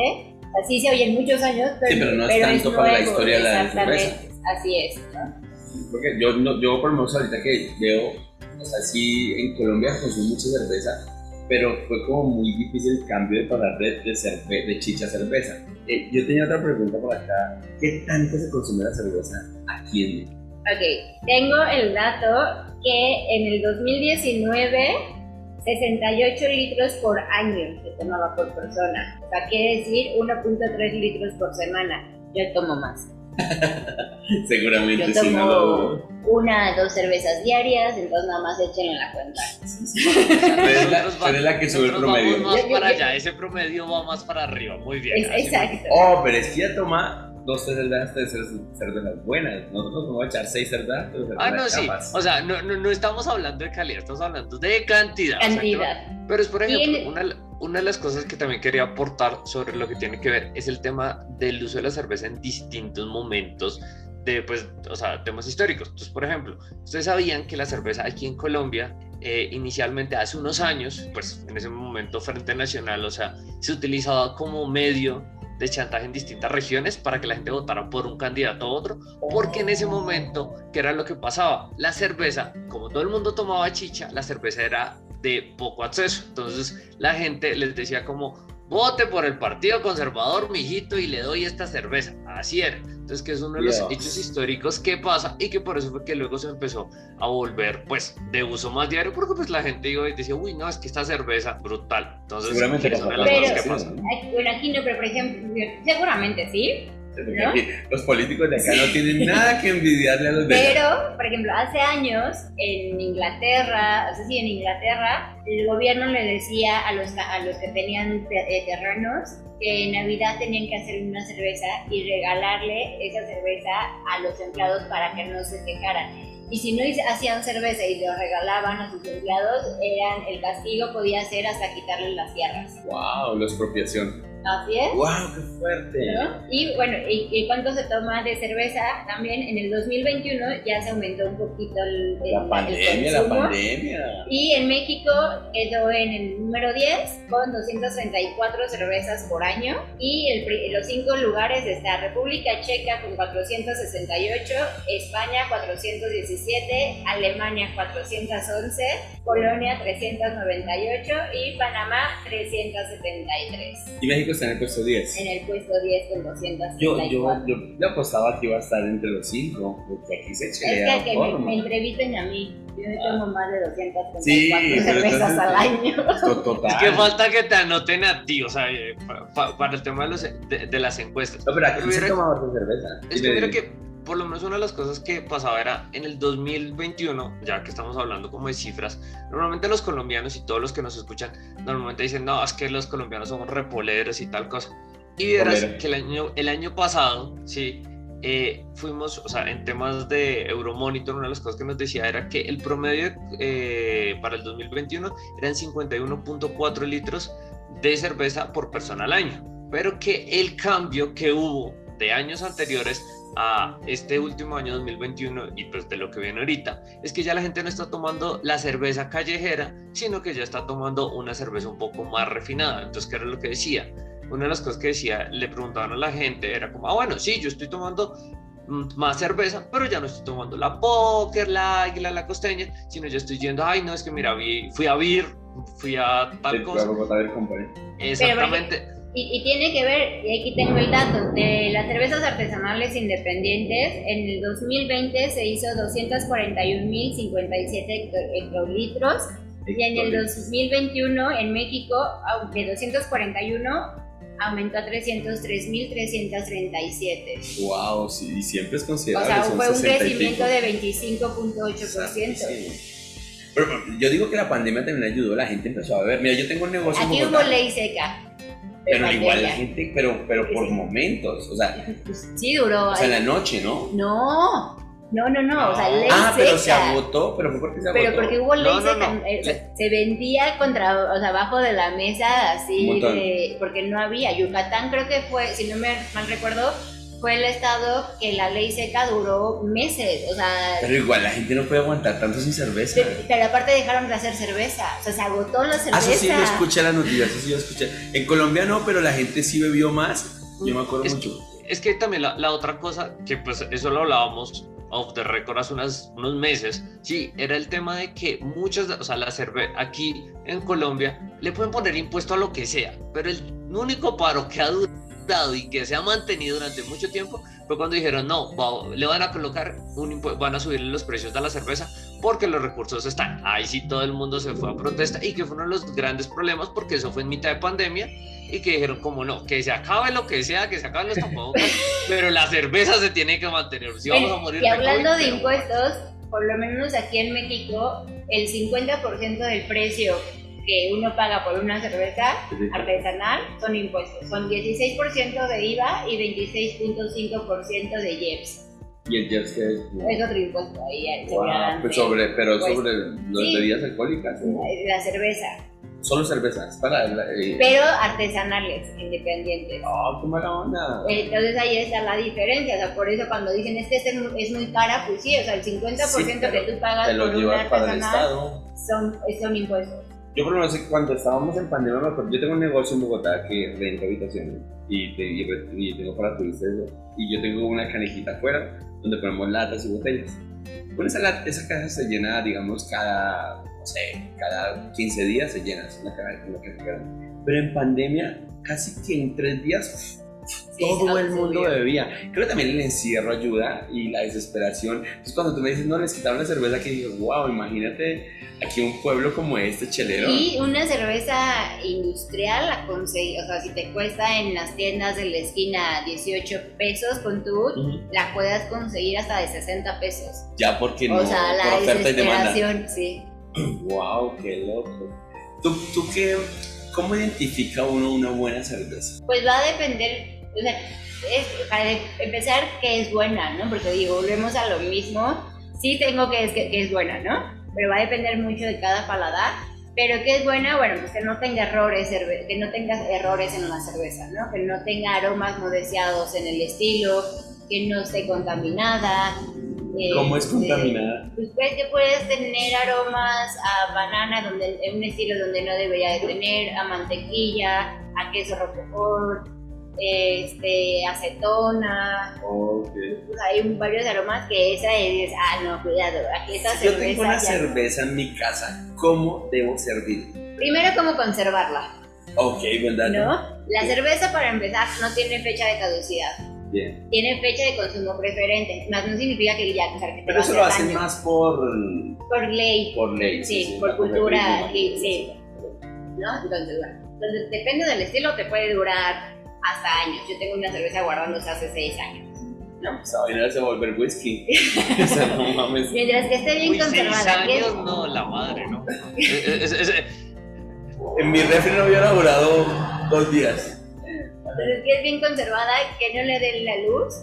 así se oyen muchos años, pero, sí, pero no es tanto para la historia de la cerveza. Así es. Porque yo, yo por lo menos ahorita que veo, o sea, sí en Colombia consumo mucha cerveza, pero fue como muy difícil el cambio de pasar de, de, de chicha a cerveza. Eh, yo tenía otra pregunta por acá. ¿Qué tanto se consume la cerveza aquí en México? Ok, tengo el dato que en el 2019 68 litros por año se tomaba por persona. O sea, quiere decir 1.3 litros por semana. Yo tomo más. [LAUGHS] Seguramente Yo tomo una, dos cervezas diarias, entonces nada más echen en la cuenta. pero es la, que sube el promedio. Vamos más para allá, ese promedio va más para arriba, muy bien. exacto. Oh, pero es que ya toma dos cerdas de cervezas buenas. Nosotros vamos a echar seis cerdas. Ah, no, sí. O sea, no, no, no, estamos hablando de calidad, estamos hablando de cantidad. Cantidad. pero es, por ejemplo, una, una, de las cosas que también quería aportar sobre lo que tiene que ver es el tema del uso de la cerveza en distintos momentos de, pues, o sea, temas históricos. Entonces, por ejemplo, ustedes sabían que la cerveza aquí en Colombia, eh, inicialmente hace unos años, pues en ese momento Frente Nacional, o sea, se utilizaba como medio de chantaje en distintas regiones para que la gente votara por un candidato u otro, porque en ese momento, ¿qué era lo que pasaba? La cerveza, como todo el mundo tomaba chicha, la cerveza era de poco acceso. Entonces la gente les decía como, vote por el Partido Conservador, mijito, y le doy esta cerveza. Así era. Entonces, que es uno de los hechos históricos que pasa y que por eso fue que luego se empezó a volver, pues, de uso más diario, porque pues la gente iba y decía, uy, no, es que esta cerveza brutal. Entonces, seguramente es una de las cosas que pasa. Bueno, aquí no, pero por ejemplo, seguramente sí, los políticos de acá no tienen nada que envidiarle a los de Pero, por ejemplo, hace años en Inglaterra, o sea, sí, en Inglaterra, el gobierno le decía a los, a los que tenían eh, terrenos que en Navidad tenían que hacer una cerveza y regalarle esa cerveza a los empleados para que no se quejaran. Y si no hacían cerveza y lo regalaban a sus empleados, eran, el castigo podía ser hasta quitarles las tierras. ¡Wow! La expropiación. Así es. ¡Wow! ¡Qué fuerte! Y bueno, ¿y, cuánto se toma de cerveza? También en el 2021 ya se aumentó un poquito el, la pandemia, la pandemia. Y en México quedó en el número 10 con 234 cervezas por año. Y el, los cinco lugares está República Checa con 468, España 417, Alemania 411, Polonia 398 y Panamá 373. ¿Y México está en el puesto 10. En el puesto 10 con 200. Yo, yo, yo, yo apostaba que iba a estar entre los 5, porque aquí se chelea. Es que, que me, me, entrevisten a mí. Yo tengo más de 234 sí, cervezas al año. Total. Es que falta que te anoten a ti, o sea, eh, para, para el tema de, los, de, de, las encuestas. No, pero aquí se toma de cerveza. Es que que por lo menos una de las cosas que pasaba era en el 2021, ya que estamos hablando como de cifras, normalmente los colombianos y todos los que nos escuchan normalmente dicen, no, es que los colombianos somos repoleros y tal cosa. Y vieras que el año, el año pasado, sí, eh, fuimos, o sea, en temas de Euromonitor, una de las cosas que nos decía era que el promedio eh, para el 2021 eran 51.4 litros de cerveza por persona al año, pero que el cambio que hubo de años anteriores a este último año 2021 y pues de lo que viene ahorita, es que ya la gente no está tomando la cerveza callejera, sino que ya está tomando una cerveza un poco más refinada. Entonces, ¿qué era lo que decía? Una de las cosas que decía, le preguntaban a la gente, era como, ah, bueno, sí, yo estoy tomando mm, más cerveza, pero ya no estoy tomando la póker, la águila, la costeña, sino ya estoy yendo, ay, no, es que mira, fui a vir, fui a tal cosa. Exactamente. Y, tiene que ver, y aquí tengo el dato, de las cervezas artesanales independientes, en el 2020 se hizo 241.057 hectolitros y en el 2021 en México, de 241 aumentó a 303.337. ¡Wow! Sí, y siempre es considerable. O sea, fue un crecimiento de 25.8%. Pero yo digo que la pandemia también ayudó, la gente empezó a beber. Mira, yo tengo un negocio. Aquí hubo ley seca. Pero igual la gente, pero, pero por momentos, o sea. Sí, duró. O sea, en la noche, ¿no? No. No, no, no, o sea, ley Ah, pero se agotó, pero fue porque se agotó. Pero porque hubo ley seca, eh, se vendía contra, o sea, abajo de la mesa, así, de, porque no había. Yucatán creo que fue, si no me mal recuerdo, fue el estado que la ley seca duró meses, o sea... Pero igual la gente no puede aguantar tanto sin cerveza. Pero, aparte dejaron de hacer cerveza, o sea, se agotó la cerveza. Ah, sí, yo escuché la noticia, eso sí yo escuché. En Colombia no, pero la gente sí bebió más, yo me acuerdo mucho. es que también la, la, otra cosa, que pues eso lo hablábamos off the record hace unos meses, sí, era el tema de que muchas, o sea, la cerveza, aquí en Colombia, le pueden poner impuesto a lo que sea, pero el único paro que ha durado y que se ha mantenido durante mucho tiempo fue cuando dijeron, no, le van a colocar un van a subir los precios de la cerveza porque los recursos están. Ahí sí todo el mundo se fue a protesta y que fue uno de los grandes problemas porque eso fue en mitad de pandemia y que dijeron como no, que se acabe lo que sea, que se acaben los tapabocas, [LAUGHS] pero la cerveza se tiene que mantener. Si vamos a morir y hablando de impuestos, por lo menos aquí en México, el 50% del precio que uno paga por una cerveza artesanal son impuestos. Son 16% de IVA y 26.5% de IEPS. ¿Y el IEPS qué es? Es otro impuesto ahí. Wow, pues sobre, pero sobre las bebidas alcohólicas. La cerveza. Solo cervezas, para eh, Pero artesanales, independientes. ¡Oh, qué mala onda! Entonces ahí está la diferencia, o sea, por eso cuando dicen es que este es muy cara, pues sí, o sea, el 50% que tú pagas por una artesanal son, son impuestos. Yo por lo menos cuando estábamos en pandemia, yo tengo un negocio en Bogotá que renta habitaciones y, y, tengo para turistas y yo tengo una canejita afuera donde ponemos latas y botellas. Bueno, esa, esa casa se llena, digamos, cada, no sé, cada 15 días se llena, es una Pero en pandemia, casi que en tres días todo el mundo bebía. Creo que también el encierro ayuda y la desesperación. Entonces, cuando tú me dices, no, les quitaron la cerveza, que digo, wow, imagínate aquí un pueblo como este, chelero. Y una cerveza industrial la conseguí, o sea, si te cuesta en las tiendas de la esquina 18 pesos con tu, la puedas conseguir hasta de 60 pesos. Ya, porque no, sea, la desesperación, sí. [CLEARS THROAT] wow, qué loco. ¿Tú, tú qué, cómo identifica uno una buena cerveza? Pues va a depender o sea, es, para empezar, que es buena, ¿no? Porque digo, volvemos a lo mismo. Sí tengo que es, que, es buena, ¿no? Pero va a depender mucho de cada paladar. Pero que es buena, bueno, pues que no tenga errores, que no tenga errores en la cerveza, ¿no? Que no tenga aromas no deseados en el estilo, que no esté contaminada. ¿Cómo es este, contaminada? Pues que puedes tener aromas a banana donde, en un estilo donde no debería de tener, a mantequilla, a queso roquefort, este, acetona. Pues hay varios aromas que esa es, ah, no, cuidado, aquí esta si Yo tengo una cerveza en mi casa, ¿cómo debo servir? Primero, ¿cómo conservarla? Ok, ¿verdad? ¿No? La cerveza, para empezar, no tiene fecha de caducidad. Bien. Tiene fecha de consumo preferente, más no significa que ya, que te Pero eso lo hacen más por... Por ley. Por ley. Sí, por cultura, sí, sí. ¿No? Entonces, bueno, depende del estilo, te puede durar hasta años. Yo tengo una cerveza guardándose hace seis años. ¿no? Esa vaina se volver whisky. [LAUGHS] no mames. Mientras que esté bien Uy, conservada. Seis años, no, la madre, ¿no? en mi refri no había elaborado dos días. Entonces, que es bien conservada, que no le den la luz,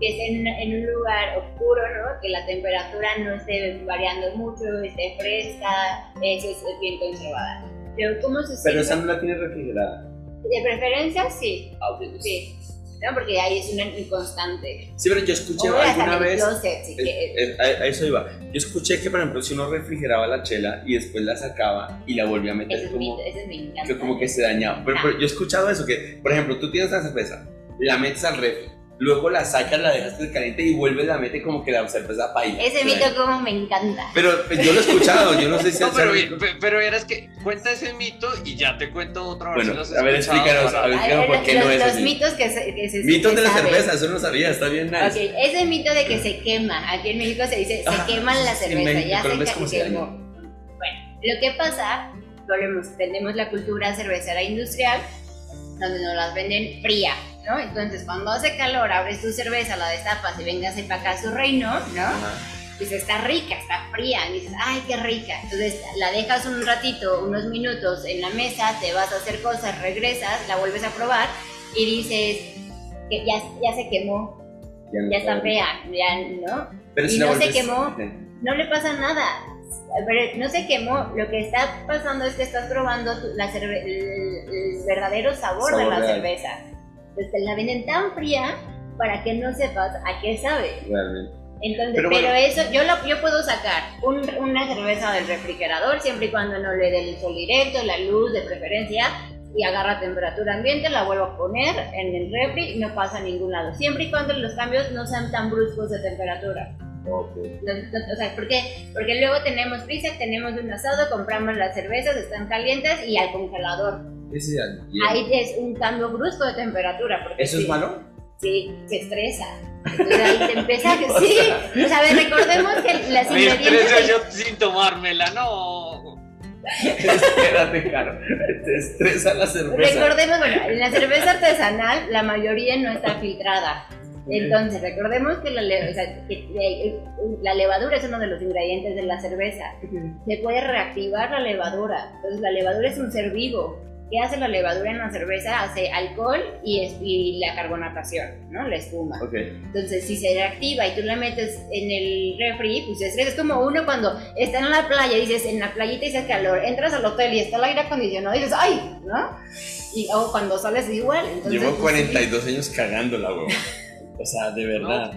que esté en, en, un lugar oscuro, ¿no? Que la temperatura no esté variando mucho, esté fresca, eso es bien conservada. Pero, ¿cómo se Pero esa no la tiene refrigerada. De preferencia, sí. Ah, sí. No, porque ahí es una inconstante. Sí, pero yo escuché alguna vez. a, eso iba. Yo escuché que, por ejemplo, si uno refrigeraba la chela y después la sacaba y la volvía a meter ese como. Es ese es que como que se dañaba. Pero, pero, yo he escuchado eso, que, por ejemplo, tú tienes la cerveza, la metes al refri luego la sacas, la dejas caliente y vuelves, la mete como que la cerveza paila. Ese mito como me encanta. Pero pues, yo lo he escuchado, yo no sé [LAUGHS] si... No, pero, pero eras que cuenta ese mito y ya te cuento otra vez. Bueno, a ver, explícanos, a ver, explícanos por qué los, no es Los mitos que se, que se Mitos de la cerveza, eso no sabía, está bien nice. Ok, ese mito de que se quema, aquí en México se dice, se quema la cerveza, ya se quemó. Bueno, lo que pasa, volvemos, tenemos la cultura cervecera industrial, donde nos las venden fría, ¿no? Entonces, cuando hace calor, abres tu cerveza, la destapas y vengas para acá a su reino, ¿no? Dices, está rica, está fría. Y dices, ay, qué rica. Entonces, la dejas un ratito, unos minutos en la mesa, te vas a hacer cosas, regresas, la vuelves a probar y dices, que ya, ya se quemó, ya, está fea, ya, ¿no? Pero y no se quemó, no le pasa nada. Pero no se quemó, lo que está pasando es que estás probando la el, verdadero sabor, de la cerveza. Entonces te la venden tan fría para que no sepas a qué sabe. Realmente. Entonces, pero, eso, yo, lo, yo puedo sacar una cerveza del refrigerador siempre y cuando no le dé el sol directo, la luz de preferencia, y agarra temperatura ambiente, la vuelvo a poner en el refri y no pasa a ningún lado. Siempre y cuando los cambios no sean tan bruscos de temperatura. Okay. O sea, ¿por qué? Porque luego tenemos prisa, tenemos un asado, compramos las cervezas, están calientes y al congelador. Ahí es un cambio brusco de temperatura. ¿Eso es malo? Sí, se estresa. Entonces ahí te empieza que sí. O sea, recordemos que las ingredientes. Me estresa yo sin tomármela, no. Espérate, Caro. Te estresa la cerveza. Recordemos, bueno, en la cerveza artesanal la mayoría no está filtrada. Entonces, recordemos que la, la, levadura es uno de los ingredientes de la cerveza. Se puede reactivar la levadura. Entonces, la levadura es un ser vivo. ¿Qué hace la levadura en la cerveza? Hace alcohol y, la carbonatación, ¿no? La espuma. Entonces, si se reactiva y tú la metes en el refri, pues es, es como uno cuando está en la playa, dices, en la playita dice calor, entras al hotel y está el aire acondicionado y dices, ¡ay! ¿No? Y o cuando sales igual. Llevo 42 pues, años cagándola, güey. [LAUGHS] O sea, de verdad.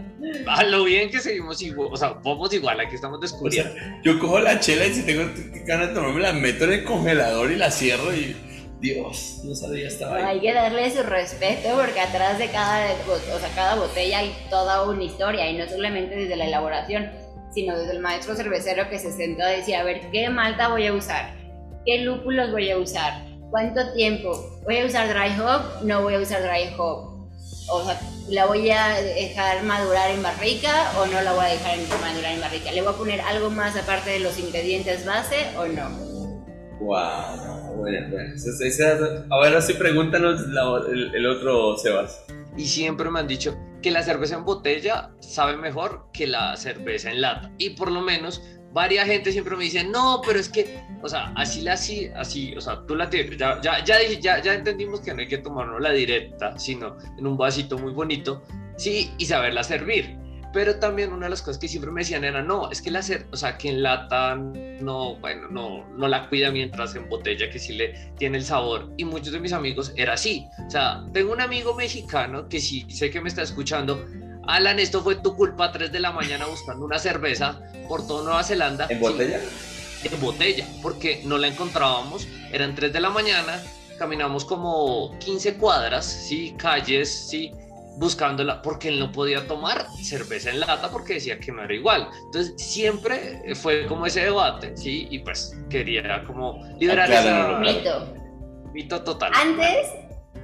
a lo bien que seguimos igual, o sea, vamos igual, aquí estamos descubriendo. yo cojo la chela y si tengo ganas de tomarme, la meto en el congelador y la cierro y Dios, no sabía estaba ahí. Hay que darle su respeto porque atrás de cada, o sea, cada botella hay toda una historia y no solamente desde la elaboración, sino desde el maestro cervecero que se sentó a decir, a ver, ¿qué malta voy a usar? ¿Qué lúpulos voy a usar? ¿Cuánto tiempo? ¿Voy a usar dry hop? No voy a usar dry hop o sea, ¿la voy a dejar madurar en barrica o no la voy a dejar madurar en barrica? ¿Le voy a poner algo más aparte de los ingredientes base o no? Wow, bueno, bueno. Ahora sí pregúntanos el, el otro Sebas. Y siempre me han dicho que la cerveza en botella sabe mejor que la cerveza en lata. Y por lo menos varias gente siempre me dice, no, pero es que, o sea, así la así, así, o sea, tú la tienes, ya, ya, ya, ya, entendimos que no hay que tomarnos la directa, sino en un vasito muy bonito, sí, y saberla servir. Pero también una de las cosas que siempre me decían era, no, es que la, o sea, que en lata no, bueno, no, no la cuida mientras en botella, que sí le tiene el sabor. Y muchos de mis amigos era así. O sea, tengo un amigo mexicano que sí sé que me está escuchando, Alan, esto fue tu culpa a 3 de la mañana buscando una cerveza por toda Nueva Zelanda. ¿En botella? en botella, porque no la encontrábamos. Eran 3 de la mañana, caminamos como 15 cuadras, sí, calles, sí, buscándola, porque él no podía tomar cerveza en lata porque decía que no era igual. Entonces siempre fue como ese debate, sí, y pues quería como liberar ese mito. Mito total. Antes,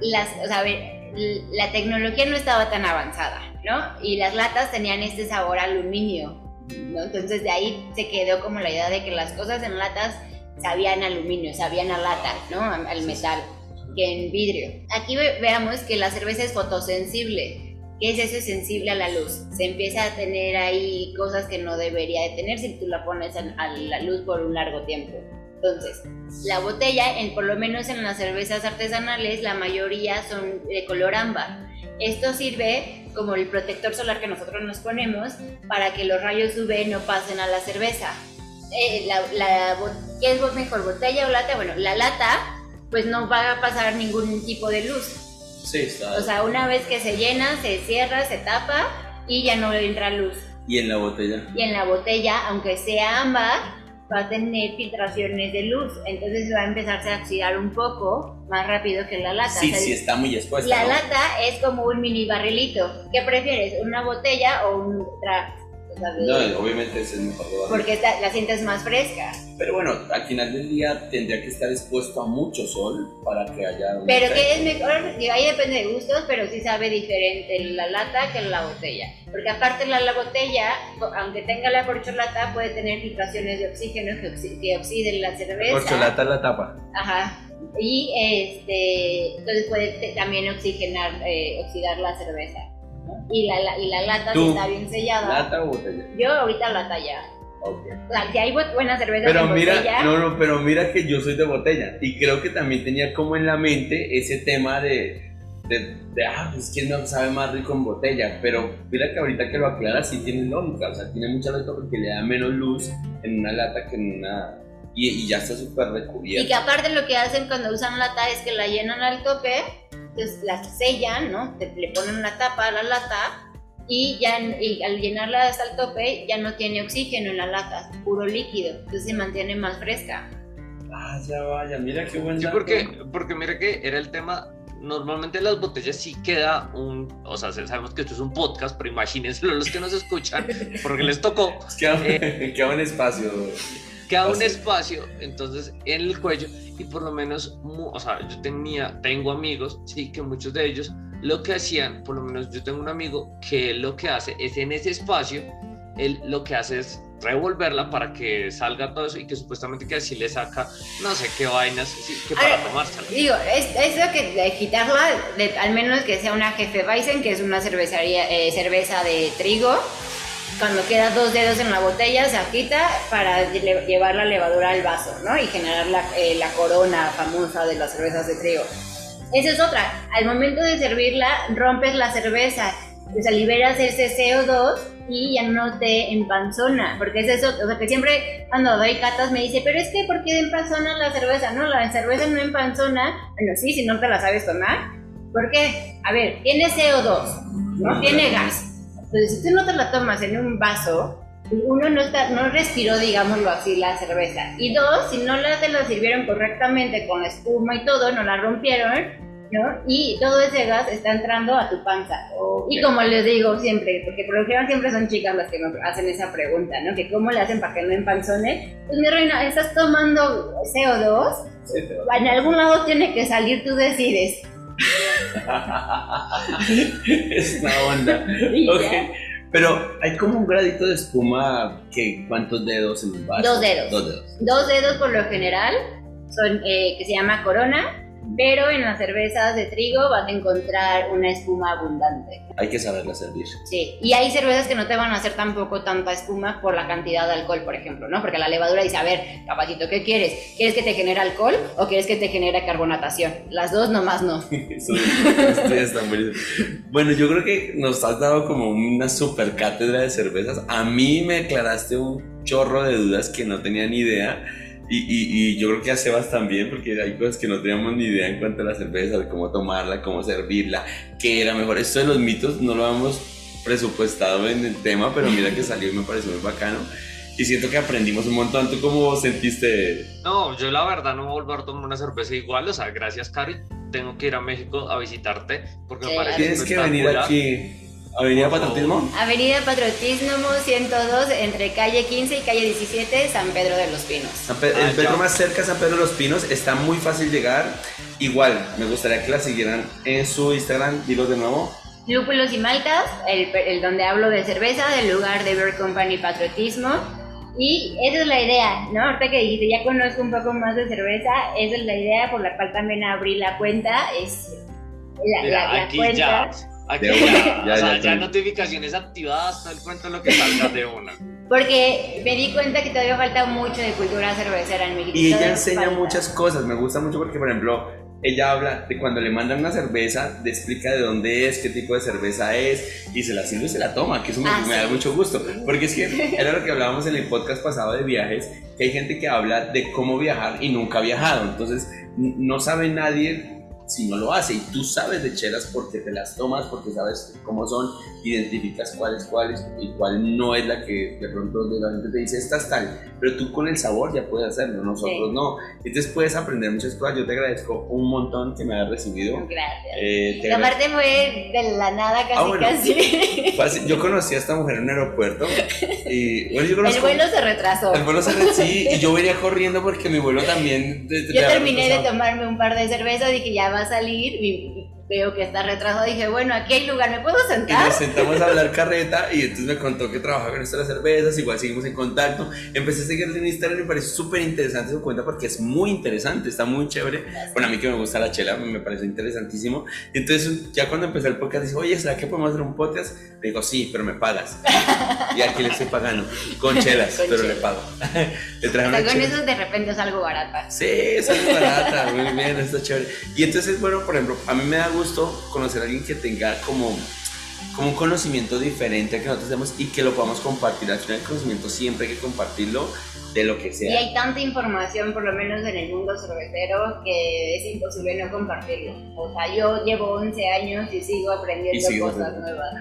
las, o sea, a ver, la tecnología no estaba tan avanzada ¿no? Y las latas tenían este sabor aluminio, ¿no? Entonces de ahí se quedó como la idea de que las cosas en latas sabían aluminio, sabían a lata, ¿no? Al metal, que en vidrio. Aquí veamos que la cerveza es fotosensible. ¿Qué es eso? sensible a la luz. Se empieza a tener ahí cosas que no debería de tener si tú la pones a la luz por un largo tiempo. Entonces, la botella, en, por lo menos en las cervezas artesanales, la mayoría son de color ámbar. Esto sirve como el protector solar que nosotros nos ponemos para que los rayos UV no pasen a la cerveza. Eh, ¿Qué es mejor, botella o lata? Bueno, la lata pues no va a pasar ningún tipo de luz. Sí, está. O sea, una vez que se llena, se cierra, se tapa y ya no entra luz. ¿Y en la botella? Y en la botella, aunque sea ámbar, va a tener filtraciones de luz, entonces va a empezarse a oxidar un poco más rápido que la lata. Sí, sí, está muy expuesta. La lata es como un mini barrilito. ¿Qué prefieres, una botella o un no, obviamente es mejor Porque la sientes más fresca. Pero bueno, al final del día tendría que estar expuesto a mucho sol para que haya... Pero que es mejor, ahí depende de gustos, pero sí sabe diferente la lata que la botella. Porque aparte la, la botella, aunque tenga la corcholata, puede tener filtraciones de oxígeno que, oxiden la cerveza. La corcholata la tapa. Ajá. Y este, entonces puede también oxigenar, eh, oxidar la cerveza y la, y la lata está bien sellada. ¿Lata o botella? Yo ahorita lata ya. Okay. O sea, si hay buena cerveza pero mira, No, no, pero mira que yo soy de botella y creo que también tenía como en la mente ese tema de, de, de ah, pues quién no sabe más rico en botella, pero mira que ahorita que lo aclaras sí tiene lógica, o sea, tiene mucha lógica porque le da menos luz en una lata que en una... Y, y ya está súper recubierta. Y que aparte lo que hacen cuando usan lata es que la llenan al tope entonces la sellan, ¿no? le ponen una tapa a la lata y ya al llenarla hasta el tope ya no tiene oxígeno en la lata, puro líquido, entonces se mantiene más fresca. Ah, ya vaya, mira qué buen Sí, porque, porque mira que era el tema normalmente las botellas sí queda un, o sea, sabemos que esto es un podcast, pero imagínense los que nos escuchan, porque les tocó. [LAUGHS] Queda, eh, queda un espacio. Queda un espacio, entonces, en el cuello, y por lo menos, o sea, yo tenía, tengo amigos, sí, que muchos de ellos lo que hacían, por lo menos yo tengo un amigo que lo que hace es en ese espacio, él lo que hace es revolverla para que salga todo eso y que supuestamente que así le saca no sé qué vainas que para tomársela. Digo, es, eso que de quitarla, al menos que sea una jefe Weizen, que es una cervecería, eh, cerveza de trigo, cuando queda dos dedos en la botella se quita para llevar la levadura al vaso, ¿no? Y generar la, eh, la corona famosa de las cervezas de trigo. Esa es otra. Al momento de servirla, rompes la cerveza, o sea, liberas ese CO2 y ya no te empanzona, porque es eso, o sea, que siempre cuando doy catas me dice, pero es que ¿por qué empanzona la cerveza? No, la cerveza no empanzona, bueno, sí, si no te la sabes tomar, ¿por qué? A ver, tiene CO2, no tiene gas, entonces si tú no te la tomas en un vaso, uno no, está, no respiró, digámoslo así, la cerveza, y dos, si no la, te la sirvieron correctamente con la espuma y todo, no la rompieron, ¿no? Y todo ese gas está entrando a tu panza. Y como les digo siempre, porque por lo general siempre son chicas las que me hacen esa pregunta, ¿no? Que cómo le hacen para que no empanzone. Pues mi reina, estás tomando CO2, en algún lado tiene que salir, tú decides. [LAUGHS] es una onda. Pero hay como un gradito de espuma que cuántos dedos en un vaso? Dos dedos. Dos dedos. Dos dedos por lo general, son, eh, que se llama corona pero en las cervezas de trigo vas a encontrar una espuma abundante. Hay que saberla servir. Sí, y hay cervezas que no te van a hacer tampoco tanta espuma por la cantidad de alcohol, por ejemplo, ¿no? Porque la levadura dice, a ver, capacito, ¿qué quieres? ¿Quieres que te genere alcohol o quieres que te genere carbonatación? Las dos nomás no. [LAUGHS] Eso. Bueno, yo creo que nos has dado como una super cátedra de cervezas. A mí me declaraste un chorro de dudas que no tenía ni idea y, y, yo creo que a Sebas también, porque hay cosas que no teníamos ni idea en cuanto a la cerveza, de cómo tomarla, cómo servirla, qué era mejor. Esto de los mitos no lo hemos presupuestado en el tema, pero mira que salió y me pareció muy bacano. Y siento que aprendimos un montón. ¿Tú cómo sentiste? No, yo la verdad no voy a volver a tomar una cerveza igual. O sea, gracias, Cari. Tengo que ir a México a visitarte porque me parece Tienes que venir aquí. Avenida Patriotismo. Avenida Patriotismo 102 entre calle 15 y calle 17, San Pedro de los Pinos. el ah, Pedro más cerca, San Pedro de los Pinos, está muy fácil llegar. Igual, me gustaría que la siguieran en su Instagram, dilo de nuevo. Lúpulos y Maltas, el, donde hablo de cerveza, del lugar de Beer Company Patriotismo. Y esa es la idea, ¿no? Ahorita que dijiste, ya conozco un poco más de cerveza, esa es la idea por la cual también abrí la cuenta. Es la, cuenta. Aquí ya, [LAUGHS] ya, o sea, ya, notificaciones activadas, todo el cuento lo que salga de una. Porque me di cuenta que todavía falta mucho de cultura cervecera en México. Y ella enseña muchas cosas, me gusta mucho porque, por ejemplo, ella habla de cuando le mandan una cerveza, le explica de dónde es, qué tipo de cerveza es, y se la sirve y se la toma, que eso me, ah, da mucho gusto. Porque es que [LAUGHS] era lo que hablábamos en el podcast pasado de viajes, que hay gente que habla de cómo viajar y nunca ha viajado. Entonces, no sabe nadie si no lo hace. Y tú sabes de chelas porque te las tomas, porque sabes cómo son, identificas cuál es cuál y cuál no es la que de pronto la gente te dice, esta es tal. Pero tú con el sabor ya puedes hacerlo, nosotros no. Entonces puedes aprender muchas cosas. Yo te agradezco un montón que me hayas recibido. Gracias. Eh, aparte fue de la nada casi ah, casi. Yo conocí a esta mujer en un aeropuerto y bueno, yo conozco, El vuelo se retrasó. El vuelo se retrasó, sí, y yo venía corriendo porque mi vuelo también... yo terminé de tomarme un par de cervezas y que ya va a salir y veo que está retrasado. Dije, bueno, aquí hay lugar, ¿me puedo sentar? Y nos sentamos a hablar [LAUGHS] carreta y entonces me contó que trabajaba con las cervezas, igual seguimos en contacto. Empecé a seguirle en Instagram y me pareció súper interesante su cuenta porque es muy interesante, está muy chévere. Bueno, a mí que me gusta la chela, me parece interesantísimo. Entonces, ya cuando empecé el podcast, dije, oye, ¿será que podemos hacer un podcast? Le digo, sí, pero me pagas. [LAUGHS] y aquí le estoy pagando, con [LAUGHS] chelas, pero le pago. le traje con eso de repente es algo barata. Sí, es algo barata, muy bien, está chévere. Y entonces, bueno, por ejemplo, a mí me da gusto gusto conocer a alguien que tenga como, como un conocimiento diferente que nosotros tenemos y que lo podamos compartir. Al final el conocimiento siempre hay que compartirlo de lo que sea. Y hay tanta información, por lo menos en el mundo cervecero, que es imposible no compartirlo. O sea, yo llevo 11 años y sigo aprendiendo cosas nuevas.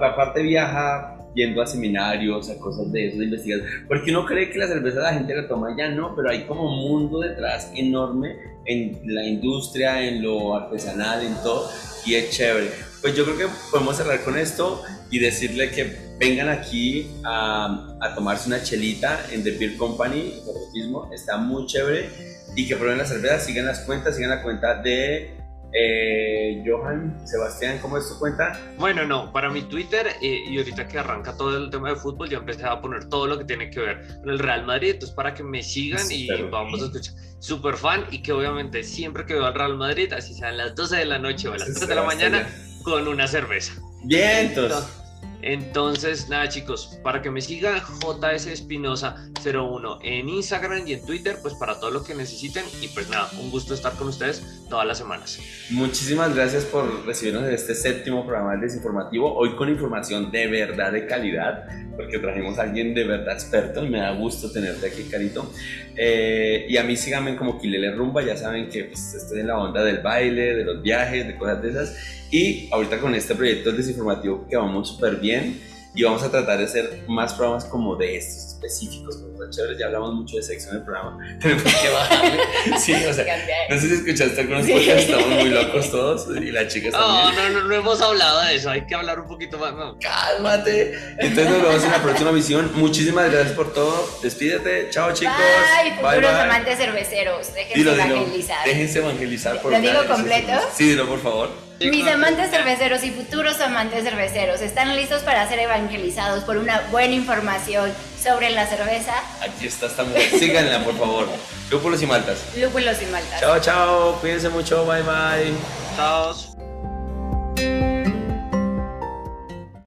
aparte viaja yendo a seminarios, a cosas de eso, de investigación. Porque uno cree que la cerveza la gente la toma ya, no, pero hay como un mundo detrás enorme en la industria, en lo artesanal, en todo, y es chévere. Pues yo creo que podemos cerrar con esto y decirle que vengan aquí a, a tomarse una chelita en The Beer Company, está muy chévere, y que prueben la cerveza, sigan las cuentas, sigan la cuenta de eh, Johan, Sebastián, ¿cómo es tu cuenta? Bueno, no, para mi Twitter eh, y ahorita que arranca todo el tema de fútbol, yo empecé a poner todo lo que tiene que ver con el Real Madrid, entonces para que me sigan y vamos a escuchar. Súper fan y que obviamente siempre que veo al Real Madrid, así sean las 12 de la noche o a las 3 de la mañana, con una cerveza. Bien, entonces. Entonces, nada chicos, para que me sigan JS Espinosa 01 en Instagram y en Twitter, pues para todo lo que necesiten y pues nada, un gusto estar con ustedes todas las semanas. Muchísimas gracias por recibirnos en este séptimo programa del desinformativo, hoy con información de verdad de calidad, porque trajimos a alguien de verdad experto y me da gusto tenerte aquí, Carito. Eh, y a mí síganme como Quilele Rumba, ya saben que pues, estoy en la onda del baile, de los viajes, de cosas de esas y ahorita con este proyecto desinformativo que vamos súper bien y vamos a tratar de hacer más programas como de estos específicos, como chéveres. Ya hablamos mucho de sexo en el programa. Tenemos que bajarle. Sí, o sea, no sé si escuchaste algunos sí. estamos muy locos todos y las chicas también. No, no, no, no hemos hablado de eso, hay que hablar un poquito más. No. Cálmate. Entonces nos vemos en la próxima misión. Muchísimas gracias por todo. Despídete. Chao, chicos. Bye, futuros bye, amantes cerveceros. Déjense dilo, evangelizar. Dilo. Déjense evangelizar. Por ¿Lo digo completo? Sí, dilo, por favor. Mis amantes cerveceros y futuros amantes cerveceros están listos para ser evangelizados por una buena información sobre la cerveza. Aquí está esta mujer. Síganla, por favor. Lúpulos y maltas. Lúpulos y maltas. Chao, chao. Cuídense mucho. Bye, bye. Chao.